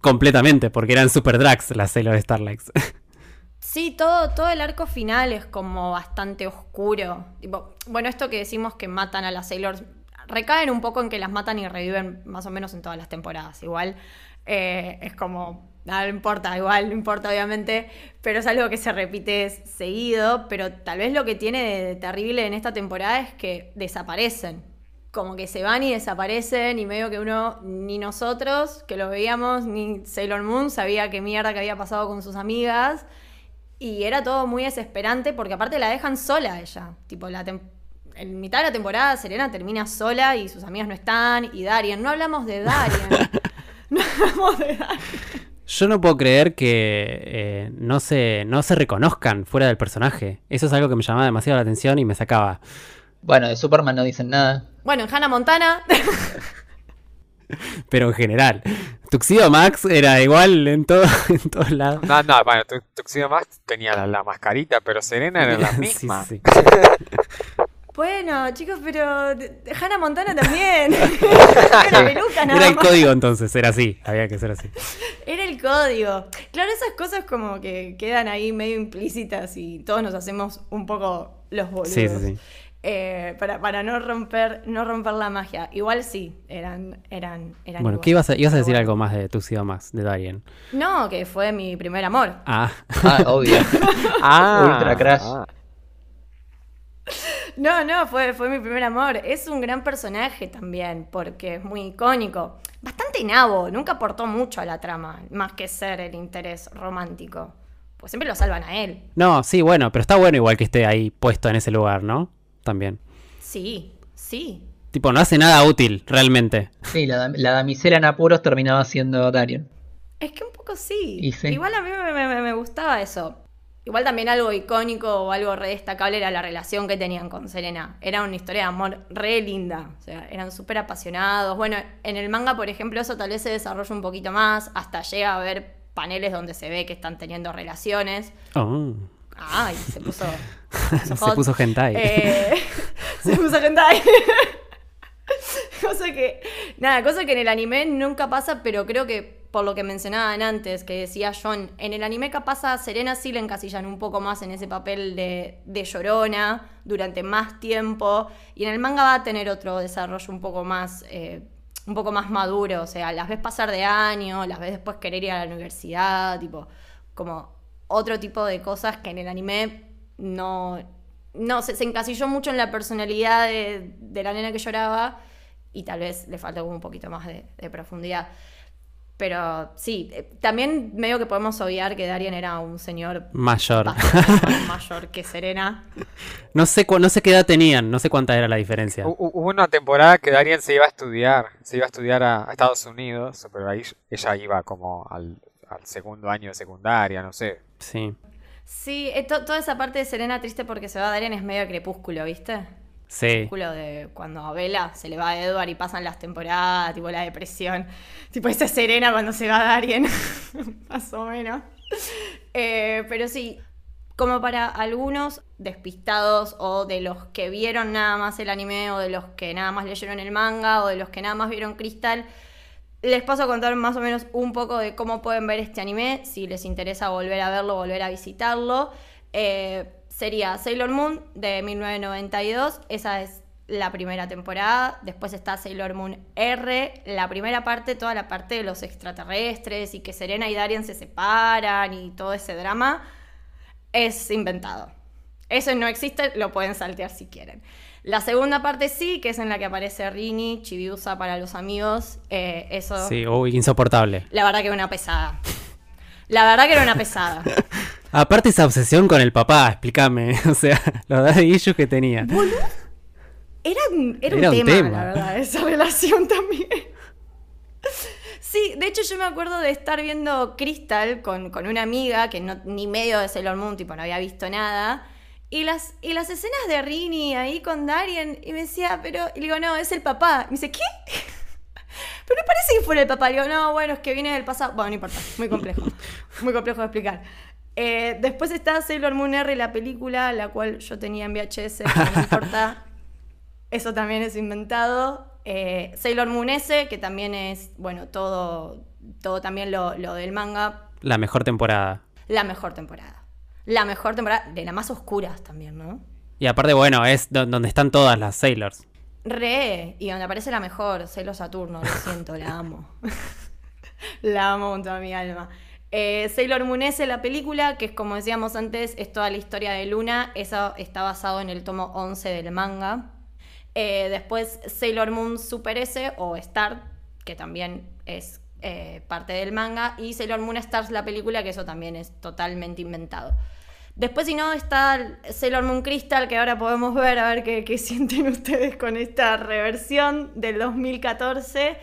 completamente, porque eran super drags las Sailor Starlights. Sí, todo, todo el arco final es como bastante oscuro. Bueno, esto que decimos que matan a las Sailors recaen un poco en que las matan y reviven más o menos en todas las temporadas. Igual eh, es como, nada, no importa, igual, no importa obviamente, pero es algo que se repite seguido, pero tal vez lo que tiene de terrible en esta temporada es que desaparecen. Como que se van y desaparecen y medio que uno, ni nosotros que lo veíamos, ni Sailor Moon sabía qué mierda que había pasado con sus amigas. Y era todo muy desesperante porque aparte la dejan sola a ella. Tipo, la en mitad de la temporada Serena termina sola y sus amigas no están. Y Darien, no hablamos de Darien. no hablamos de Darien. Yo no puedo creer que eh, no, se, no se reconozcan fuera del personaje. Eso es algo que me llamaba demasiado la atención y me sacaba. Bueno, de Superman no dicen nada. Bueno, en Hannah Montana. Pero en general, Tuxedo Max era igual en, todo, en todos lados. No, no, bueno, Tu- Tuxedo Max tenía la, la mascarita, pero Serena era la Sí, misma. sí. bueno, chicos, pero Hannah Montana también. Era la peluca nada Era el más. código entonces, era así, había que ser así. Era el código. Claro, esas cosas como que quedan ahí medio implícitas y todos nos hacemos un poco los boludos. Sí, sí, sí. Eh, para, para no romper no romper la magia. Igual sí, eran eran eran Bueno, igual. ¿qué ibas a, ibas a decir bueno. algo más de Tuxedo Max, de Darien? No, que fue mi primer amor. Ah, Ah, obvio. Ah, Ultra Crash. ah. No, no, fue, fue mi primer amor. Es un gran personaje también, porque es muy icónico. Bastante nabo, nunca aportó mucho a la trama, más que ser el interés romántico. Pues siempre lo salvan a él. no, sí, bueno, pero está bueno igual que esté ahí puesto en ese lugar, ¿no? También. Sí, sí. Tipo, no hace nada útil, realmente. Sí, la, la damisela en apuros terminaba siendo Darion. Es que un poco sí. Y sí. Igual a mí me, me- me gustaba eso. Igual también algo icónico o algo re destacable era la relación que tenían con Serena. Era una historia de amor re linda. O sea, eran súper apasionados. Bueno, en el manga, por ejemplo, eso tal vez se desarrolla un poquito más. Hasta llega a haber paneles donde se ve que están teniendo relaciones. Oh, Ay, se puso. se puso hentai. Eh, se puso hentai. cosa que. Nada, cosa que en el anime nunca pasa, pero creo que por lo que mencionaban antes, que decía John, en el anime capaz a Serena sí le encasillan un poco más en ese papel de, de llorona durante más tiempo. Y en el manga va a tener otro desarrollo un poco más. eh, un poco más maduro, o sea, las ves pasar de año, las ves después querer ir a la universidad, tipo, como otro tipo de cosas que en el anime no, no se, se encasilló mucho en la personalidad de, de la nena que lloraba y tal vez le falta un poquito más de, de profundidad. Pero sí, eh, también medio que podemos obviar que Darien era un señor Mayor. bastante mayor que Serena. No sé, cu- no sé qué edad tenían, no sé cuánta era la diferencia. Hu- hu- Hubo una temporada que Darien se iba a estudiar, se iba a estudiar a, a Estados Unidos, pero ahí ella iba como al, al segundo año de secundaria, no sé. Sí. Sí, eh, to- toda esa parte de Serena triste porque se va a Darien es medio crepúsculo, ¿viste? Sí. Crepúsculo de cuando a Bella se le va a Edward y pasan las temporadas, tipo la depresión. Tipo esa Serena cuando se va a Darien, más o menos. Eh, pero sí, como para algunos despistados o de los que vieron nada más el anime o de los que nada más leyeron el manga o de los que nada más vieron Crystal, les paso a contar más o menos un poco de cómo pueden ver este anime, si les interesa volver a verlo, volver a visitarlo. Eh, sería Sailor Moon de 1992, esa es la primera temporada. Después está Sailor Moon R, la primera parte, toda la parte de los extraterrestres y que Serena y Darien se separan y todo ese drama, es inventado. Eso no existe, lo pueden saltear si quieren. La segunda parte sí, que es en la que aparece Rini, Chibiusa para los amigos. eh, eso, Sí, uy, insoportable. la verdad que era una pesada. La verdad que era una pesada. Aparte esa obsesión con el papá, explícame. O sea, los daddy issues que tenía. Era, un- era un Era un tema, tema. la verdad, esa relación también. Sí, de hecho yo me acuerdo de estar viendo Crystal con, con una amiga que no, ni medio de Sailor Moon, tipo, no había visto nada. Y las, y las escenas de Rini ahí con Darien, y me decía, pero, y le digo, no, es el papá. Y me dice, ¿qué? Pero no parece que fuera el papá. Le digo, no, bueno, es que viene del pasado. Bueno, no importa, muy complejo. Muy complejo de explicar. Eh, después está Sailor Moon R, la película, la cual yo tenía en VHS, pero no importa. Eso también es inventado. Eh, Sailor Moon S, que también es, bueno, todo, todo también lo, lo del manga. La mejor temporada. La mejor temporada. La mejor temporada, de las más oscuras también, ¿no? Y aparte, bueno, es do- donde están todas las Sailors. Re, y donde aparece la mejor, Celo Saturno, lo siento, la amo. la amo con toda mi alma. Eh, Sailor Moon S, la película, que es como decíamos antes, es toda la historia de Luna. Eso está basado en el tomo 11 del manga. Eh, después Sailor Moon Super S o Star, que también es eh, parte del manga. Y Sailor Moon Stars, la película, que eso también es totalmente inventado. Después, si no, está Sailor Moon Crystal, que ahora podemos ver, a ver qué, sienten ustedes con esta reversión del 2014.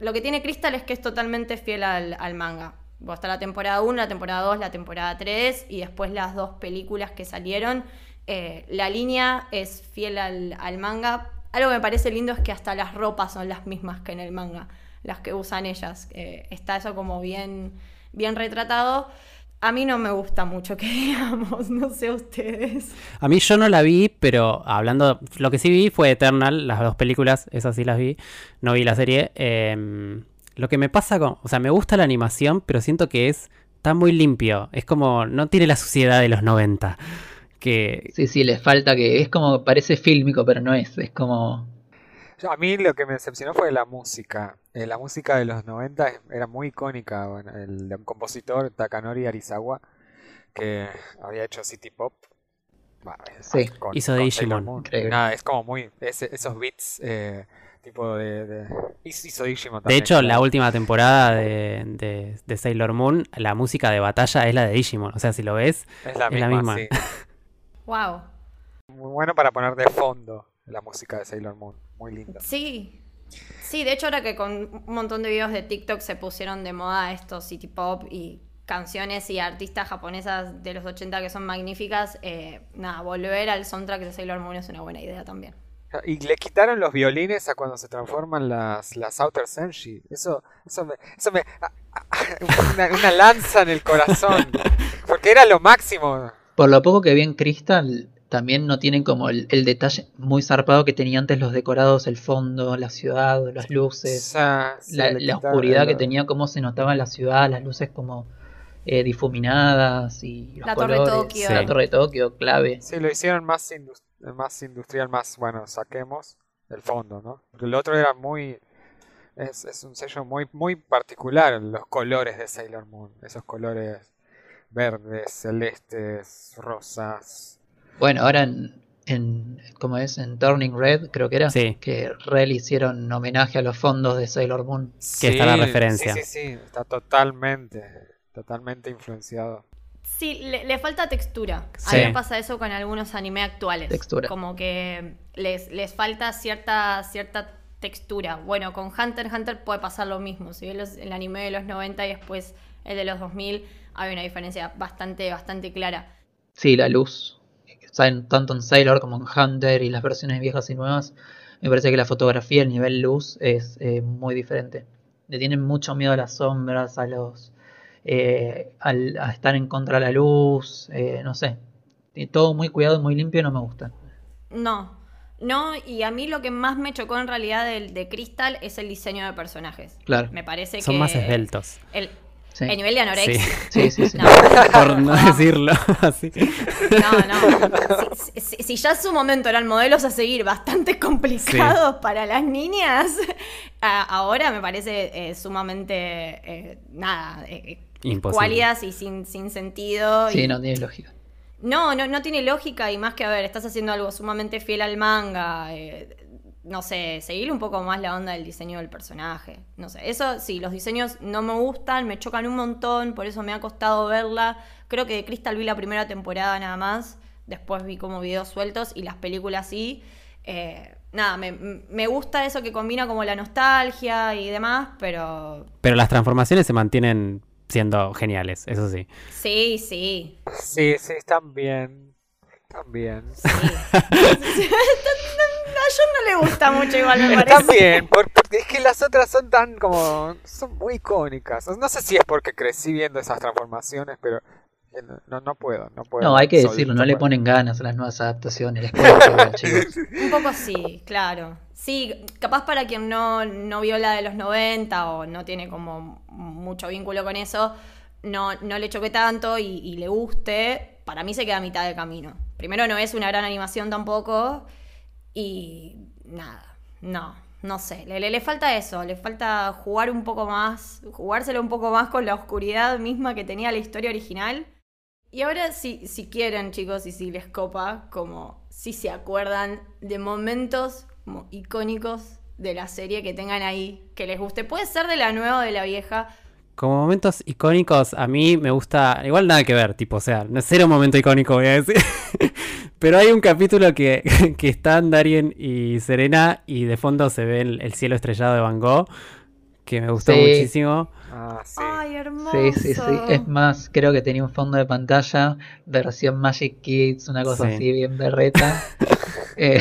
lo que tiene Crystal es que es totalmente fiel al, manga. Va a la temporada 1, la temporada 2, la temporada 3 y después las dos películas que salieron. Eh, la línea es fiel al, manga. Algo que me parece lindo es que hasta las ropas son las mismas que en el manga, las que usan ellas. Eh, está eso como bien, bien retratado. A mí no me gusta mucho que digamos, no sé ustedes. A mí yo no la vi, pero hablando, lo que sí vi fue Eternal, las dos películas, esas sí las vi, no vi la serie. Eh, lo que me pasa con. O sea, me gusta la animación, pero siento que es. Está muy limpio. Es como. No tiene la suciedad de los 90. Que. Sí, sí, le falta que. Es como. Parece fílmico, pero no es. Es como. A mí lo que me decepcionó fue la música. Eh, la música de los 90 era muy icónica. Bueno, el, compositor Takanori Arizawa, que había hecho City Pop. sí, hizo Digimon. Nada, es como muy. esos beats. Eh, tipo de, de... de hecho, la última temporada de, Sailor Moon, la música de batalla es la de Digimon. O sea, si lo ves, es la misma. wow. Muy bueno para poner de fondo la música de Sailor Moon. Muy linda. Sí. Sí, de hecho ahora que con un montón de videos de TikTok se pusieron de moda estos city pop y canciones y artistas japonesas de los 80 que son magníficas, eh, nada, volver al soundtrack de Sailor Moon es una buena idea también. Y le quitaron los violines a cuando se transforman las, las Outer Senshi. Eso, eso me. Eso me una, lanza en el corazón. Porque era lo máximo. Por lo poco que vi en Crystal, también no tienen como el, detalle muy zarpado que tenía antes los decorados, el fondo, la ciudad, las luces. la, oscuridad que tenía, cómo se notaba en la ciudad, las luces como. Eh, difuminadas y la Torre de Tokio. La Torre de Tokio, clave. Sí, lo hicieron más industrial más industrial, más, bueno, saquemos el fondo, ¿no? Porque el otro era muy... Es, es un sello muy, muy particular, los colores de Sailor Moon, esos colores verdes, celestes, rosas. Bueno, ahora en, en como es en Turning Red, creo que era, que Rel hicieron homenaje a los fondos de Sailor Moon. que está la referencia. Sí, sí, sí, está totalmente, totalmente influenciado. Sí, le, falta textura. A mí me pasa eso con algunos anime actuales. Textura. Como que les, les falta cierta, cierta textura. Bueno, con Hunter x Hunter puede pasar lo mismo. Si ves el anime de los 90 y después el de los 2000, hay una diferencia bastante, bastante clara. Sí, la luz. Tanto en Sailor como en Hunter y las versiones viejas y nuevas, me parece que la fotografía, el nivel luz es eh, muy diferente. Le tienen mucho miedo a las sombras, a los eh, al, a estar en contra de la luz, eh, no sé. Todo muy cuidado, muy limpio, no me gusta. No, no, y a mí lo que más me chocó en realidad de, de Crystal es el diseño de personajes. Claro. Me parece Son más esbeltos. El, nivel de anorexia. Sí, sí, sí. Por no, decirlo así. No, no. Si, ya en su momento eran modelos a seguir bastante complicados para las niñas, ahora me parece eh, sumamente. nada cualidades y sin, sin sentido. Sí, no tiene lógica. No, no, no tiene lógica y más que, a ver, estás haciendo algo sumamente fiel al manga. Eh, no sé, seguir un poco más la onda del diseño del personaje. No sé, eso sí, los diseños no me gustan, me chocan un montón, por eso me ha costado verla. Creo que de Crystal vi la primera temporada nada más, después vi como videos sueltos y las películas sí. Eh, nada, me, me, gusta eso que combina como la nostalgia y demás, pero... Pero las transformaciones se mantienen siendo geniales, eso sí. Sí, sí. Sí, sí, están bien. Están bien. Sí. a John no le gusta mucho igual, me parece. Bien, porque es que las otras son tan como... son muy icónicas. No sé si es porque crecí viendo esas transformaciones, pero no, no puedo, no puedo. No, hay que decirlo, no le ponen ganas a las nuevas adaptaciones. Un poco sí, claro. Sí, capaz para quien no, no vio la de los 90 o no tiene como mucho vínculo con eso, no, no le choque tanto y, le guste, para mí se queda a mitad de camino. Primero no es una gran animación tampoco y nada, no, no sé. Le, le, le falta eso, le falta jugar un poco más, jugárselo un poco más con la oscuridad misma que tenía la historia original. Y ahora, si, si quieren, chicos, y si les copa, como si se acuerdan de momentos como icónicos de la serie que tengan ahí, que les guste. Puede ser de la nueva o de la vieja. Como momentos icónicos, a mí me gusta. Igual nada que ver, tipo, o sea, no es cero momento icónico, voy a decir. Pero hay un capítulo que, que están Darien y Serena y de fondo se ve el, el cielo estrellado de Van Gogh, que me gustó Sí. muchísimo. Ah, sí. Ay, hermoso. Sí, sí, sí. Es más, creo que tenía un fondo de pantalla, versión Magic Kids, una cosa Sí. así bien berreta. Eh,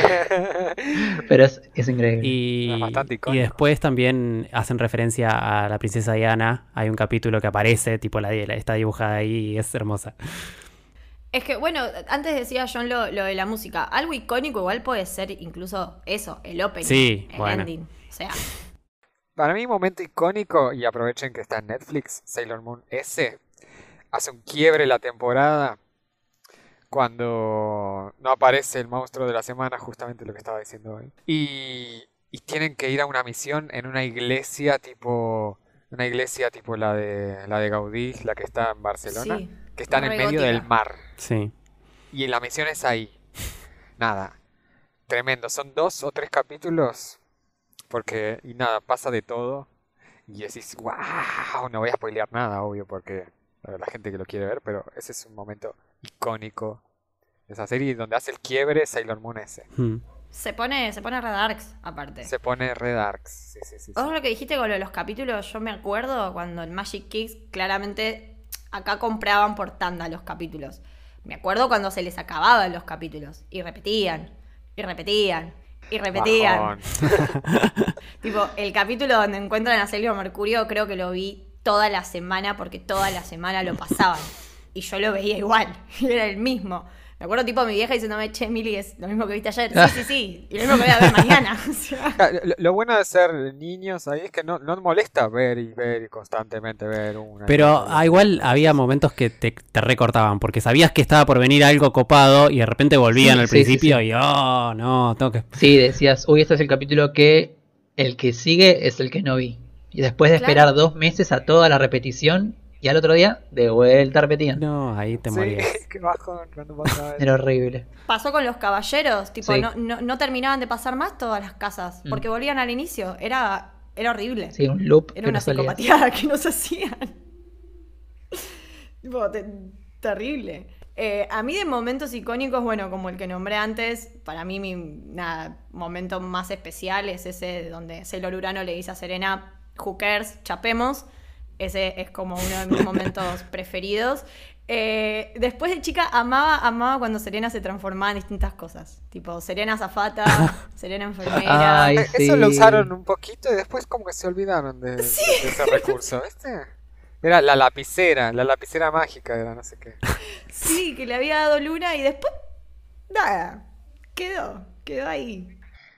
pero es, es increíble. Y, Es bastante y después también hacen referencia a la princesa Diana. Hay un capítulo que aparece, tipo, la, la- está dibujada ahí y es hermosa. Es que, bueno, antes decía John lo, lo de la música. Algo icónico igual puede ser incluso eso, el opening. Sí, el bueno. ending. O sea, Para mí, momento icónico, y aprovechen que está en Netflix, Sailor Moon S, hace un quiebre la temporada cuando no aparece el monstruo de la semana, justamente lo que estaba diciendo hoy. Y, y tienen que ir a una misión en una iglesia tipo, una iglesia tipo la de la de Gaudí, la que está en Barcelona, sí. que están en re medio del mar. Sí. Y la misión es ahí. Nada. Tremendo. Son dos o tres capítulos. Porque, y nada, pasa de todo. Y decís, wow, no voy a spoilear nada, obvio, porque para la gente que lo quiere ver, pero ese es un momento icónico de esa serie donde hace el quiebre Sailor Moon S. Hmm. Se pone, se pone Red Arcs, aparte. Se pone Red Arcs. Sí, sí, sí, lo que dijiste con lo de los capítulos, yo me acuerdo cuando en Magic Kicks claramente acá compraban por tanda los capítulos. Me acuerdo cuando se les acababan los capítulos y repetían, y repetían, y repetían. Tipo, el capítulo donde encuentran a Celio Mercurio creo que lo vi toda la semana porque toda la semana lo pasaban. Y yo lo veía igual, y era el mismo. Me acuerdo tipo mi vieja diciéndome, che, Mili, es lo mismo que viste ayer. Sí, sí, sí. Y lo mismo que voy a ver mañana. O sea, Ah, Lo, lo bueno de ser niños ahí es que no, no molesta ver y ver y constantemente ver una. Pero ah, igual había momentos que te, te recortaban, porque sabías que estaba por venir algo copado y de repente volvían Sí, al sí, sí, principio sí. y, oh, no, tengo que... Sí, decías, uy, este es el capítulo que el que sigue es el que no vi. Y después de Claro. esperar dos meses a toda la repetición, y al otro día, de vuelta repetían. No, ahí te Sí, morías. qué bajón cuando pasaba eso. Era horrible. pasó con los caballeros, tipo, Sí. no, no, no terminaban de pasar más todas las casas, Mm. porque volvían al inicio. Era, era horrible. Sí, un loop Era una psicopatía que nos hacían. Tipo, te- terrible. Eh, a mí de momentos icónicos, bueno, como el que nombré antes, para mí mi nada, momento más especial es ese donde Sailor Urano le dice a Serena, who cares, chapemos. Ese es como uno de mis momentos preferidos. Eh, después de chica amaba, amaba cuando Serena se transformaba en distintas cosas. Tipo, Serena zafata, Serena enfermera. Ay, Eh, Eso lo usaron un poquito y después como que se olvidaron de, de ese recurso, ¿viste? Era la lapicera, la lapicera mágica era no sé qué. Sí, que le había dado luna y después. Nada. Quedó. Quedó ahí.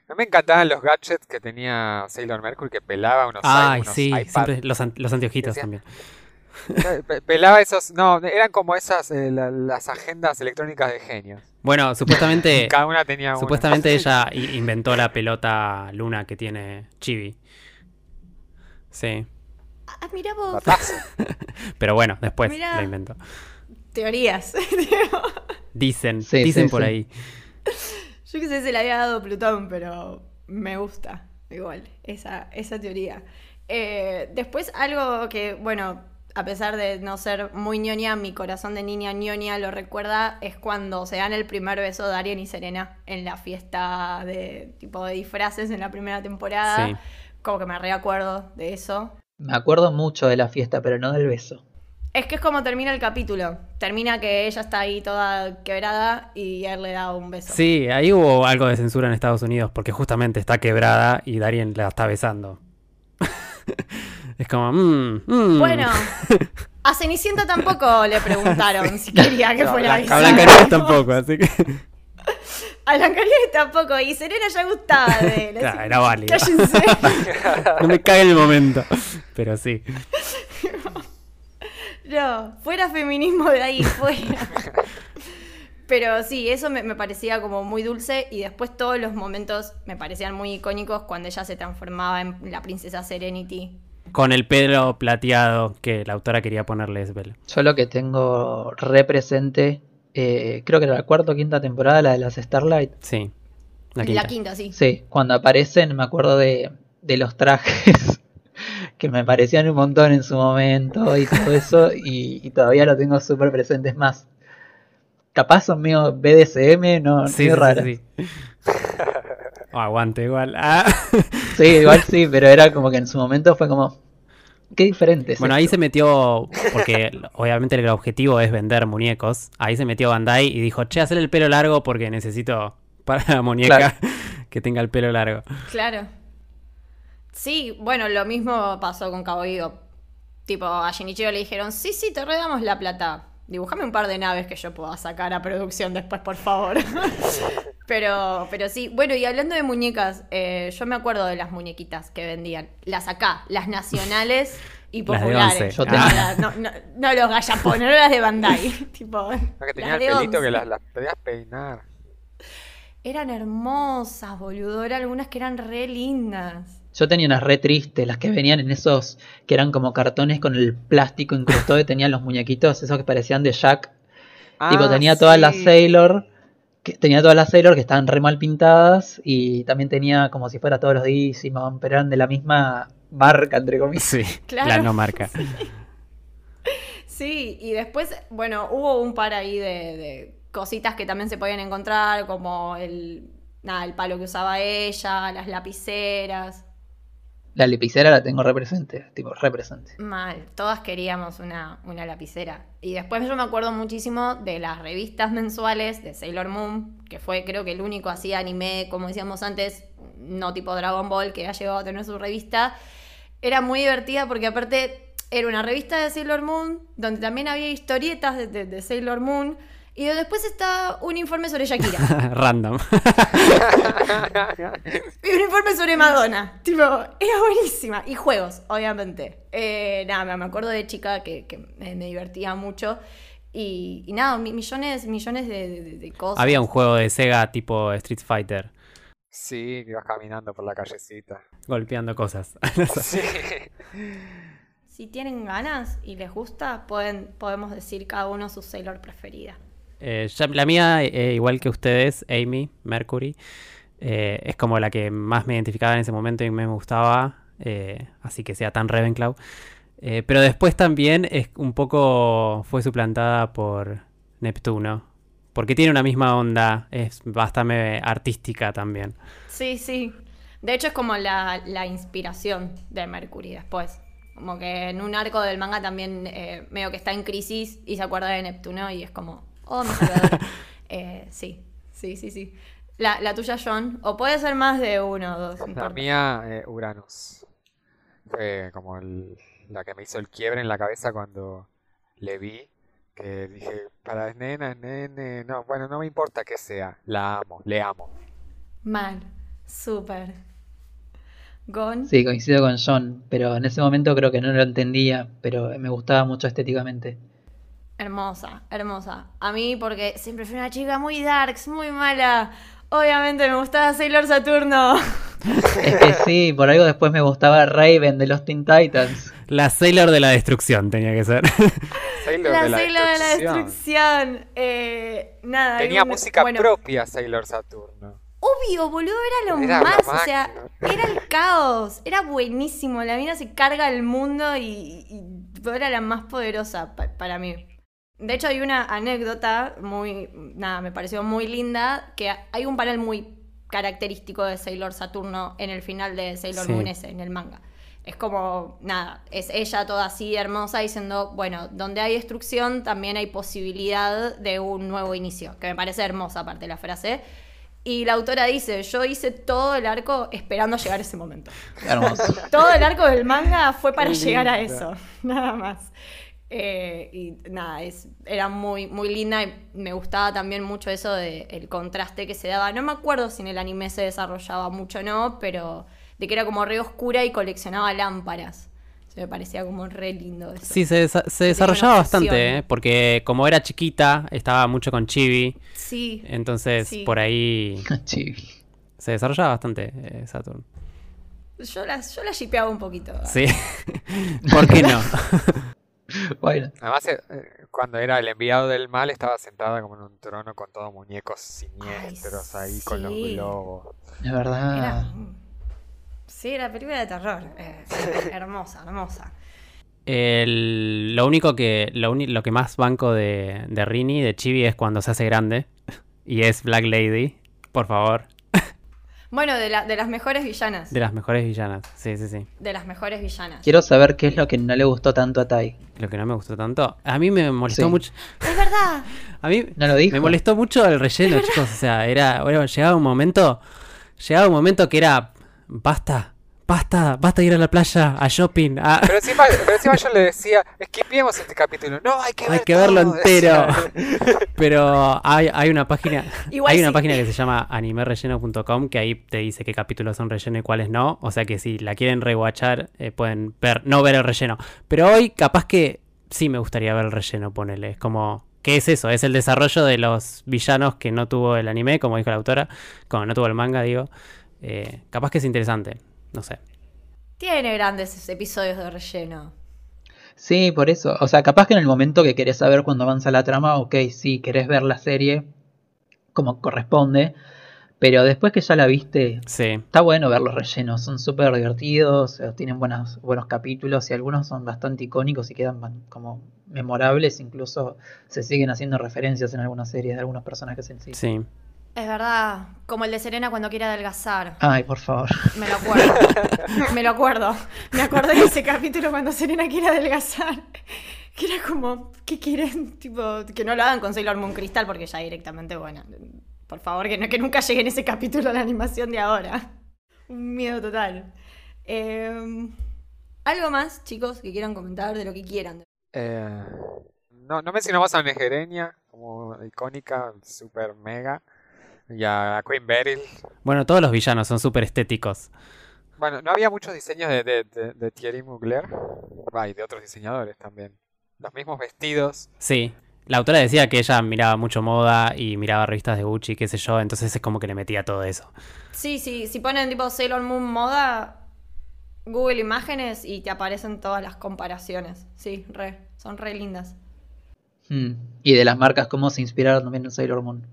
A mí me encantaban los gadgets que tenía Sailor Mercury que pelaba unos, Ay, unos sí, siempre los, an- los anteojitos Decía- también. Pe- Pelaba esos, no, eran como esas, eh, la- las agendas electrónicas de genios. Bueno, supuestamente, Cada una tenía una. supuestamente ella inventó la pelota luna que tiene Chibi. Sí, Ah, mira vos. Pero bueno, después Mirá. la inventó. Teorías. Dicen, Sí, dicen sí, por sí. ahí. Yo que sé se le había dado Plutón, pero me gusta igual esa, esa teoría. Eh, después algo que, bueno, a pesar de no ser muy ñoña, mi corazón de niña ñoña lo recuerda, es cuando se dan el primer beso Darien y Serena en la fiesta de tipo de disfraces en la primera temporada. Sí. Como que me reacuerdo de eso. Me acuerdo mucho de la fiesta, pero no del beso. Es que es como termina el capítulo. Termina que ella está ahí toda quebrada y él le da un beso. Sí, ahí hubo algo de censura en Estados Unidos porque justamente está quebrada y Darien la está besando. es como, mmm, mmm. Bueno, a Cenicienta tampoco le preguntaron si quería que No, fuera Blanca- a besada. Blancanieves tampoco, así que A Blancanieves tampoco. Y Serena ya gustaba de él. Claro, era válido. Cállense. no me cae el momento. Pero sí. No, fuera feminismo de ahí, fuera. Pero sí, eso me, me parecía como muy dulce y después todos los momentos me parecían muy icónicos cuando ella se transformaba en la princesa Serenity. Con el pelo plateado que la autora quería ponerle Esbel. Yo lo que tengo represente, eh, creo que era la cuarta o quinta temporada, la de las Starlight. Sí. La La quinta. quinta, sí. Sí, cuando aparecen me acuerdo de, de los trajes que me parecían un montón en su momento y todo eso y, y todavía lo tengo súper presente. Es más, capaz son medio BDSM, no, Sí, sí, sí. Oh, aguante igual. Ah. Sí, igual sí, pero era como que en su momento fue como, qué diferente. es Bueno, ahí se metió, porque obviamente el objetivo es vender muñecos. Ahí se metió Bandai y dijo, che, hacer el pelo largo porque necesito para la muñeca que tenga el pelo largo. Claro. Sí, bueno, lo mismo pasó con Cowboy Bebop. Tipo, a Shinichiro le dijeron, sí, sí, te redamos la plata. Dibujame un par de naves que yo pueda sacar a producción después, por favor. pero, pero sí, bueno, y hablando de muñecas, eh, yo me acuerdo de las muñequitas que vendían. Las acá, las nacionales y Las de populares. once. Yo Ah. No, no, no los gallapones, no las de Bandai. tipo, No, que tenía las el de pelito que las, las podías peinar. Eran hermosas, boludo. Eran algunas que eran re lindas. Yo tenía unas re tristes, las que venían en esos que eran como cartones con el plástico incrustado y tenían los muñequitos, esos que parecían de Jack. tipo, Ah, tenía todas las. Sailor, que, tenía todas las Sailor que estaban re mal pintadas y también tenía como si fuera todos los Digimon, pero eran de la misma marca, entre comillas. Sí, Claro. la no marca. Sí, y después, bueno, hubo un par ahí de, de cositas que también se podían encontrar, como el, nada, el palo que usaba ella, las lapiceras. La lapicera la tengo represente, tipo, represente. Mal, todas queríamos una, una lapicera. Y después yo me acuerdo muchísimo de las revistas mensuales de Sailor Moon, que fue creo que el único así anime, como decíamos antes, no tipo Dragon Ball, que ha llegado a tener su revista. Era muy divertida porque aparte era una revista de Sailor Moon, donde también había historietas de, de- de Sailor Moon. Y después está un informe sobre Shakira. Random. Y un informe sobre Madonna. Tipo, era buenísima. Y juegos, obviamente. Eh, nada, me- acuerdo de chica que, que me, me divertía mucho. Y, y nada, mi- millones, millones de, de- de cosas. Había un juego de Sega tipo Street Fighter, Sí, que ibas caminando por la callecita. golpeando cosas. Sí. Si tienen ganas y les gusta, pueden, podemos decir cada uno su Sailor preferida. Eh, la mía, eh, igual que ustedes, Amy, Mercury, eh, es como la que más me identificaba en ese momento y me gustaba, así que sea tan Ravenclaw. Pero después también es un poco fue suplantada por Neptuno, porque tiene una misma onda, es bastante artística también. Sí, sí. De hecho, es como la, la inspiración de Mercury después. Como que en un arco del manga también medio que está en crisis y se acuerda de Neptuno y es como, oh, mi salvador. Eh, sí, sí, sí, sí. La, la tuya, John, o puede ser más de uno o dos. La importa. mía, eh, Uranus. Fue como el- la que me hizo el quiebre en la cabeza cuando le vi. Que dije, para nena, nene, no, bueno, no me importa que sea, la amo, le amo. Mal, súper. Gon, Sí, coincido con John, pero en ese momento creo que no lo entendía, pero me gustaba mucho estéticamente. Hermosa, hermosa. A mí, porque siempre fui una chica muy darks, muy mala. Obviamente me gustaba Sailor Saturno. Es que sí, por algo después me gustaba Raven de los Teen Titans. La Sailor de la destrucción tenía que ser. La Sailor de la Sailor de la destrucción. destrucción. Eh, nada. Tenía un- música bueno, propia Sailor Saturno. Obvio, boludo, era lo Era lo más. O sea, era el caos. Era buenísimo. La mina se carga el mundo y, y era la más poderosa pa- para mí. De hecho, hay una anécdota muy. Nada, me pareció muy linda. Que hay un panel muy característico de Sailor Saturno en el final de Sailor Sí. Moon S, en el manga. Es como, nada, es ella toda así hermosa diciendo, bueno, donde hay destrucción también hay posibilidad de un nuevo inicio, que me parece hermosa aparte la frase. Y la autora dice, yo hice todo el arco esperando llegar a ese momento. Hermoso. Todo el arco del manga fue para llegar a eso, nada más. Eh, y nada, es, era muy, muy linda y me gustaba también mucho eso de el contraste que se daba. No me acuerdo si en el anime se desarrollaba mucho o no, pero de que era como re oscura y coleccionaba lámparas. Se me parecía como re lindo eso. Sí, se, desa- se desarrollaba bastante. ¿eh? porque como era chiquita, estaba mucho con Chibi, Sí. entonces Sí. por ahí Chibi. se desarrollaba bastante eh, Saturn. Yo la, yo la shipeaba un poquito. Sí, ¿por qué no? Bueno, Además, eh, eh, cuando era el enviado del mal, estaba sentada como en un trono con todos muñecos siniestros ahí con los globos. es verdad. Era, sí, era película de terror. Eh, hermosa, hermosa. El- lo único que lo, uni- lo que más banco de, de Rini, de Chibi, es cuando se hace grande y es Black Lady, por favor, Bueno, de, la- de las mejores villanas. de las mejores villanas. Sí, sí, sí. De las mejores villanas. Quiero saber qué es lo que no le gustó tanto a Tai. Lo que no me gustó tanto, a mí me molestó Sí. mucho. Es verdad. A mí ¿No lo dijo? me molestó mucho el relleno, chicos. O sea, era, bueno, llegaba un momento, llegaba un momento que era, basta, basta, basta ir a la playa, a shopping, a... Pero encima, pero encima yo le decía, esquipiemos este capítulo. No, hay que Hay ver que verlo todo", entero. decía. Pero hay, hay una página, Igual hay una página que se llama animerelleno.com que ahí te dice qué capítulos son relleno y cuáles no. O sea que si la quieren rewatchar, eh, pueden ver, no ver el relleno. Pero hoy capaz que sí me gustaría ver el relleno, ponele. Es como, ¿qué es eso? Es el desarrollo de los villanos que no tuvo el anime, como dijo la autora, como no tuvo el manga, digo. Eh, capaz que es interesante, no sé. Tiene grandes episodios de relleno. Sí, por eso. O sea, capaz que en el momento que querés saber cuando avanza la trama, ok, sí, querés ver la serie como corresponde. Pero después que ya la viste, Sí, está bueno ver los rellenos. Son súper divertidos, eh, tienen buenas, buenos capítulos y algunos son bastante icónicos y quedan como memorables. Incluso se siguen haciendo referencias en algunas series de algunos personajes en sí. sí. Es verdad. Como el de Serena cuando quiere adelgazar. Ay, por favor. Me lo acuerdo. Me lo acuerdo. Me acordé de ese capítulo cuando Serena quiere adelgazar. Que era como, ¿qué quieren? Tipo, que no lo hagan con Sailor Moon Crystal porque ya directamente, bueno, por favor, que, no, que nunca llegue en ese capítulo a la animación de ahora. Un miedo total. Eh, ¿Algo más, chicos, que quieran comentar de lo que quieran? Eh, no, no mencionamos a Negereña como icónica, super mega. Y a Queen Beryl. Bueno, todos los villanos son súper estéticos. Bueno, no había muchos diseños de, de, de- de Thierry Mugler. Y de otros diseñadores también. Los mismos vestidos. Sí, la autora decía que ella miraba mucho moda y miraba revistas de Gucci, qué sé yo, entonces es como que le metía todo eso. Sí, sí, si ponen tipo Sailor Moon moda, Google Imágenes y te aparecen todas las comparaciones. Sí, re, son re lindas. Hmm. Y de las marcas, cómo se inspiraron también en Sailor Moon.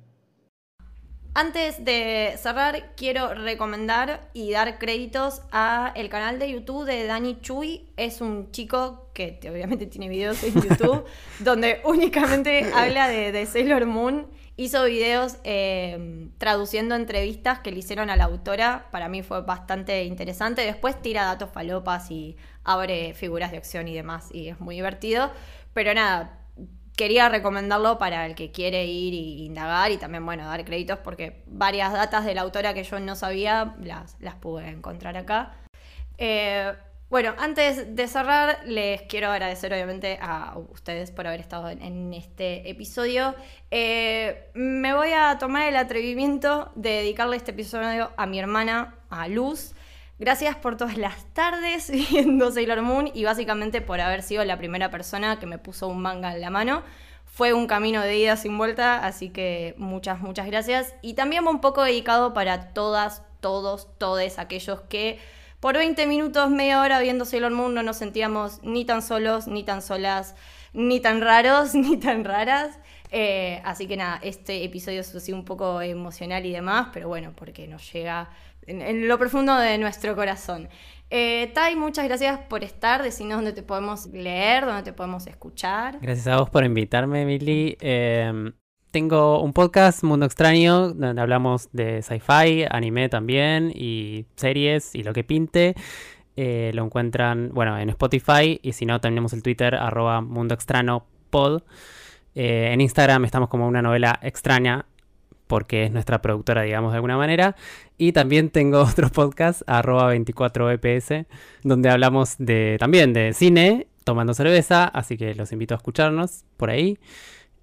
Antes de cerrar, quiero recomendar y dar créditos a el canal de YouTube de Dani Chui. Es un chico que te- obviamente tiene videos en YouTube donde únicamente habla de, de Sailor Moon. Hizo videos eh, traduciendo entrevistas que le hicieron a la autora. Para mí fue bastante interesante. Después tira datos falopas y abre figuras de acción y demás. Y es muy divertido. Pero nada, quería recomendarlo para el que quiere ir y indagar y también, bueno, dar créditos porque varias datas de la autora que yo no sabía las, las pude encontrar acá. Eh, bueno, antes de cerrar, les quiero agradecer obviamente a ustedes por haber estado en, en este episodio. Eh, me voy a tomar el atrevimiento de dedicarle este episodio a mi hermana, a Luz. Gracias por todas las tardes viendo Sailor Moon y básicamente por haber sido la primera persona que me puso un manga en la mano. Fue un camino de ida sin vuelta, así que muchas, muchas gracias. Y también un poco dedicado para todas, todos, todes aquellos que por 20 minutos, media hora viendo Sailor Moon no nos sentíamos ni tan solos, ni tan solas, ni tan raros, ni tan raras. Eh, así que nada, este episodio es así un poco emocional y demás, pero bueno, porque nos llega en, lo profundo de nuestro corazón. Eh, Tai, muchas gracias por estar. Decinos dónde te podemos leer, dónde te podemos escuchar. Gracias a vos por invitarme, Emily. Eh, tengo un podcast, Mundo Extraño, donde hablamos de sci-fi, anime también, y series y lo que pinte. Eh, lo encuentran, bueno, en Spotify, y si no, tenemos el Twitter, arroba Mundo Extraño Pod. Eh, en Instagram estamos como una novela extraña, porque es nuestra productora, digamos, de alguna manera. Y también tengo otro podcast, arroba 24EPS, donde hablamos de también de cine, tomando cerveza, así que los invito a escucharnos por ahí.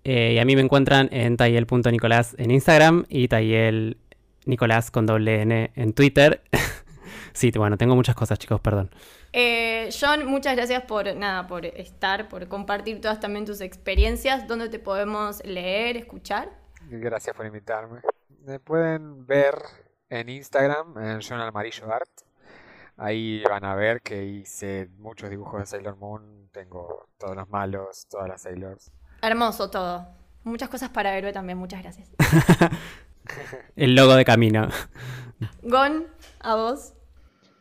Eh, y a mí me encuentran en tayel.nicolás en Instagram y tayel Nicolás con doble N en Twitter. sí, bueno, tengo muchas cosas, chicos, perdón. Eh, John, muchas gracias por nada, por estar, por compartir todas también tus experiencias. ¿Dónde te podemos leer, escuchar? Gracias por invitarme. Me pueden ver en Instagram, en John Almarillo Art. Ahí van a ver que hice muchos dibujos de Sailor Moon. Tengo todos los malos, todas las Sailors. Hermoso todo. Muchas cosas para héroe también, muchas gracias. El logo de camino. Gon, a vos.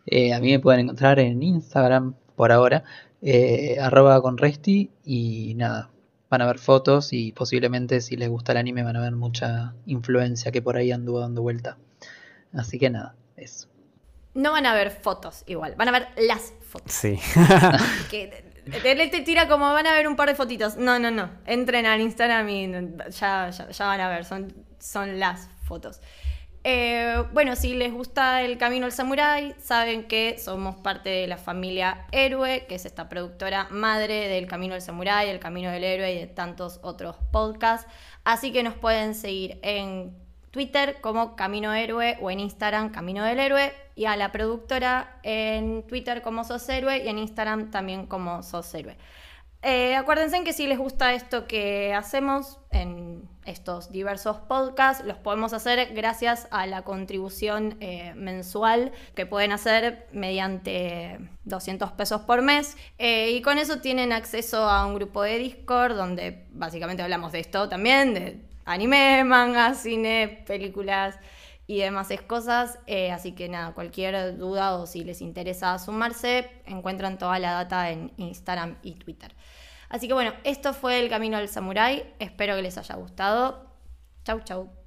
Eh, a mí me pueden encontrar en Instagram por ahora, eh, arroba con Resti y nada, van a ver fotos y posiblemente si les gusta el anime van a ver mucha influencia que por ahí anduvo dando vuelta. Así que nada, eso. No van a ver fotos igual, van a ver las fotos. Sí. que te- te tira como van a ver un par de fotitos. No, no, no. Entren al Instagram y ya, ya, ya van a ver, son, son las fotos. Eh, bueno, si les gusta el Camino al Samurái, saben que somos parte de la familia Héroe, que es esta productora madre del Camino al Samurái, el Camino del Héroe y de tantos otros podcasts. Así que nos pueden seguir en Twitter como Camino Héroe o en Instagram Camino del Héroe y a la productora en Twitter como Sos Héroe y en Instagram también como Sos Héroe. Eh, acuérdense que si les gusta esto que hacemos en estos diversos podcasts, los podemos hacer gracias a la contribución eh, mensual que pueden hacer mediante 200 pesos por mes. Eh, y con eso tienen acceso a un grupo de Discord donde básicamente hablamos de esto también, de anime, manga, cine, películas y demás cosas. Así que nada, cualquier duda o si les interesa sumarse, encuentran toda la data en Instagram y Twitter. Así que bueno, esto fue el camino al samurái. Espero que les haya gustado. Chau, chau.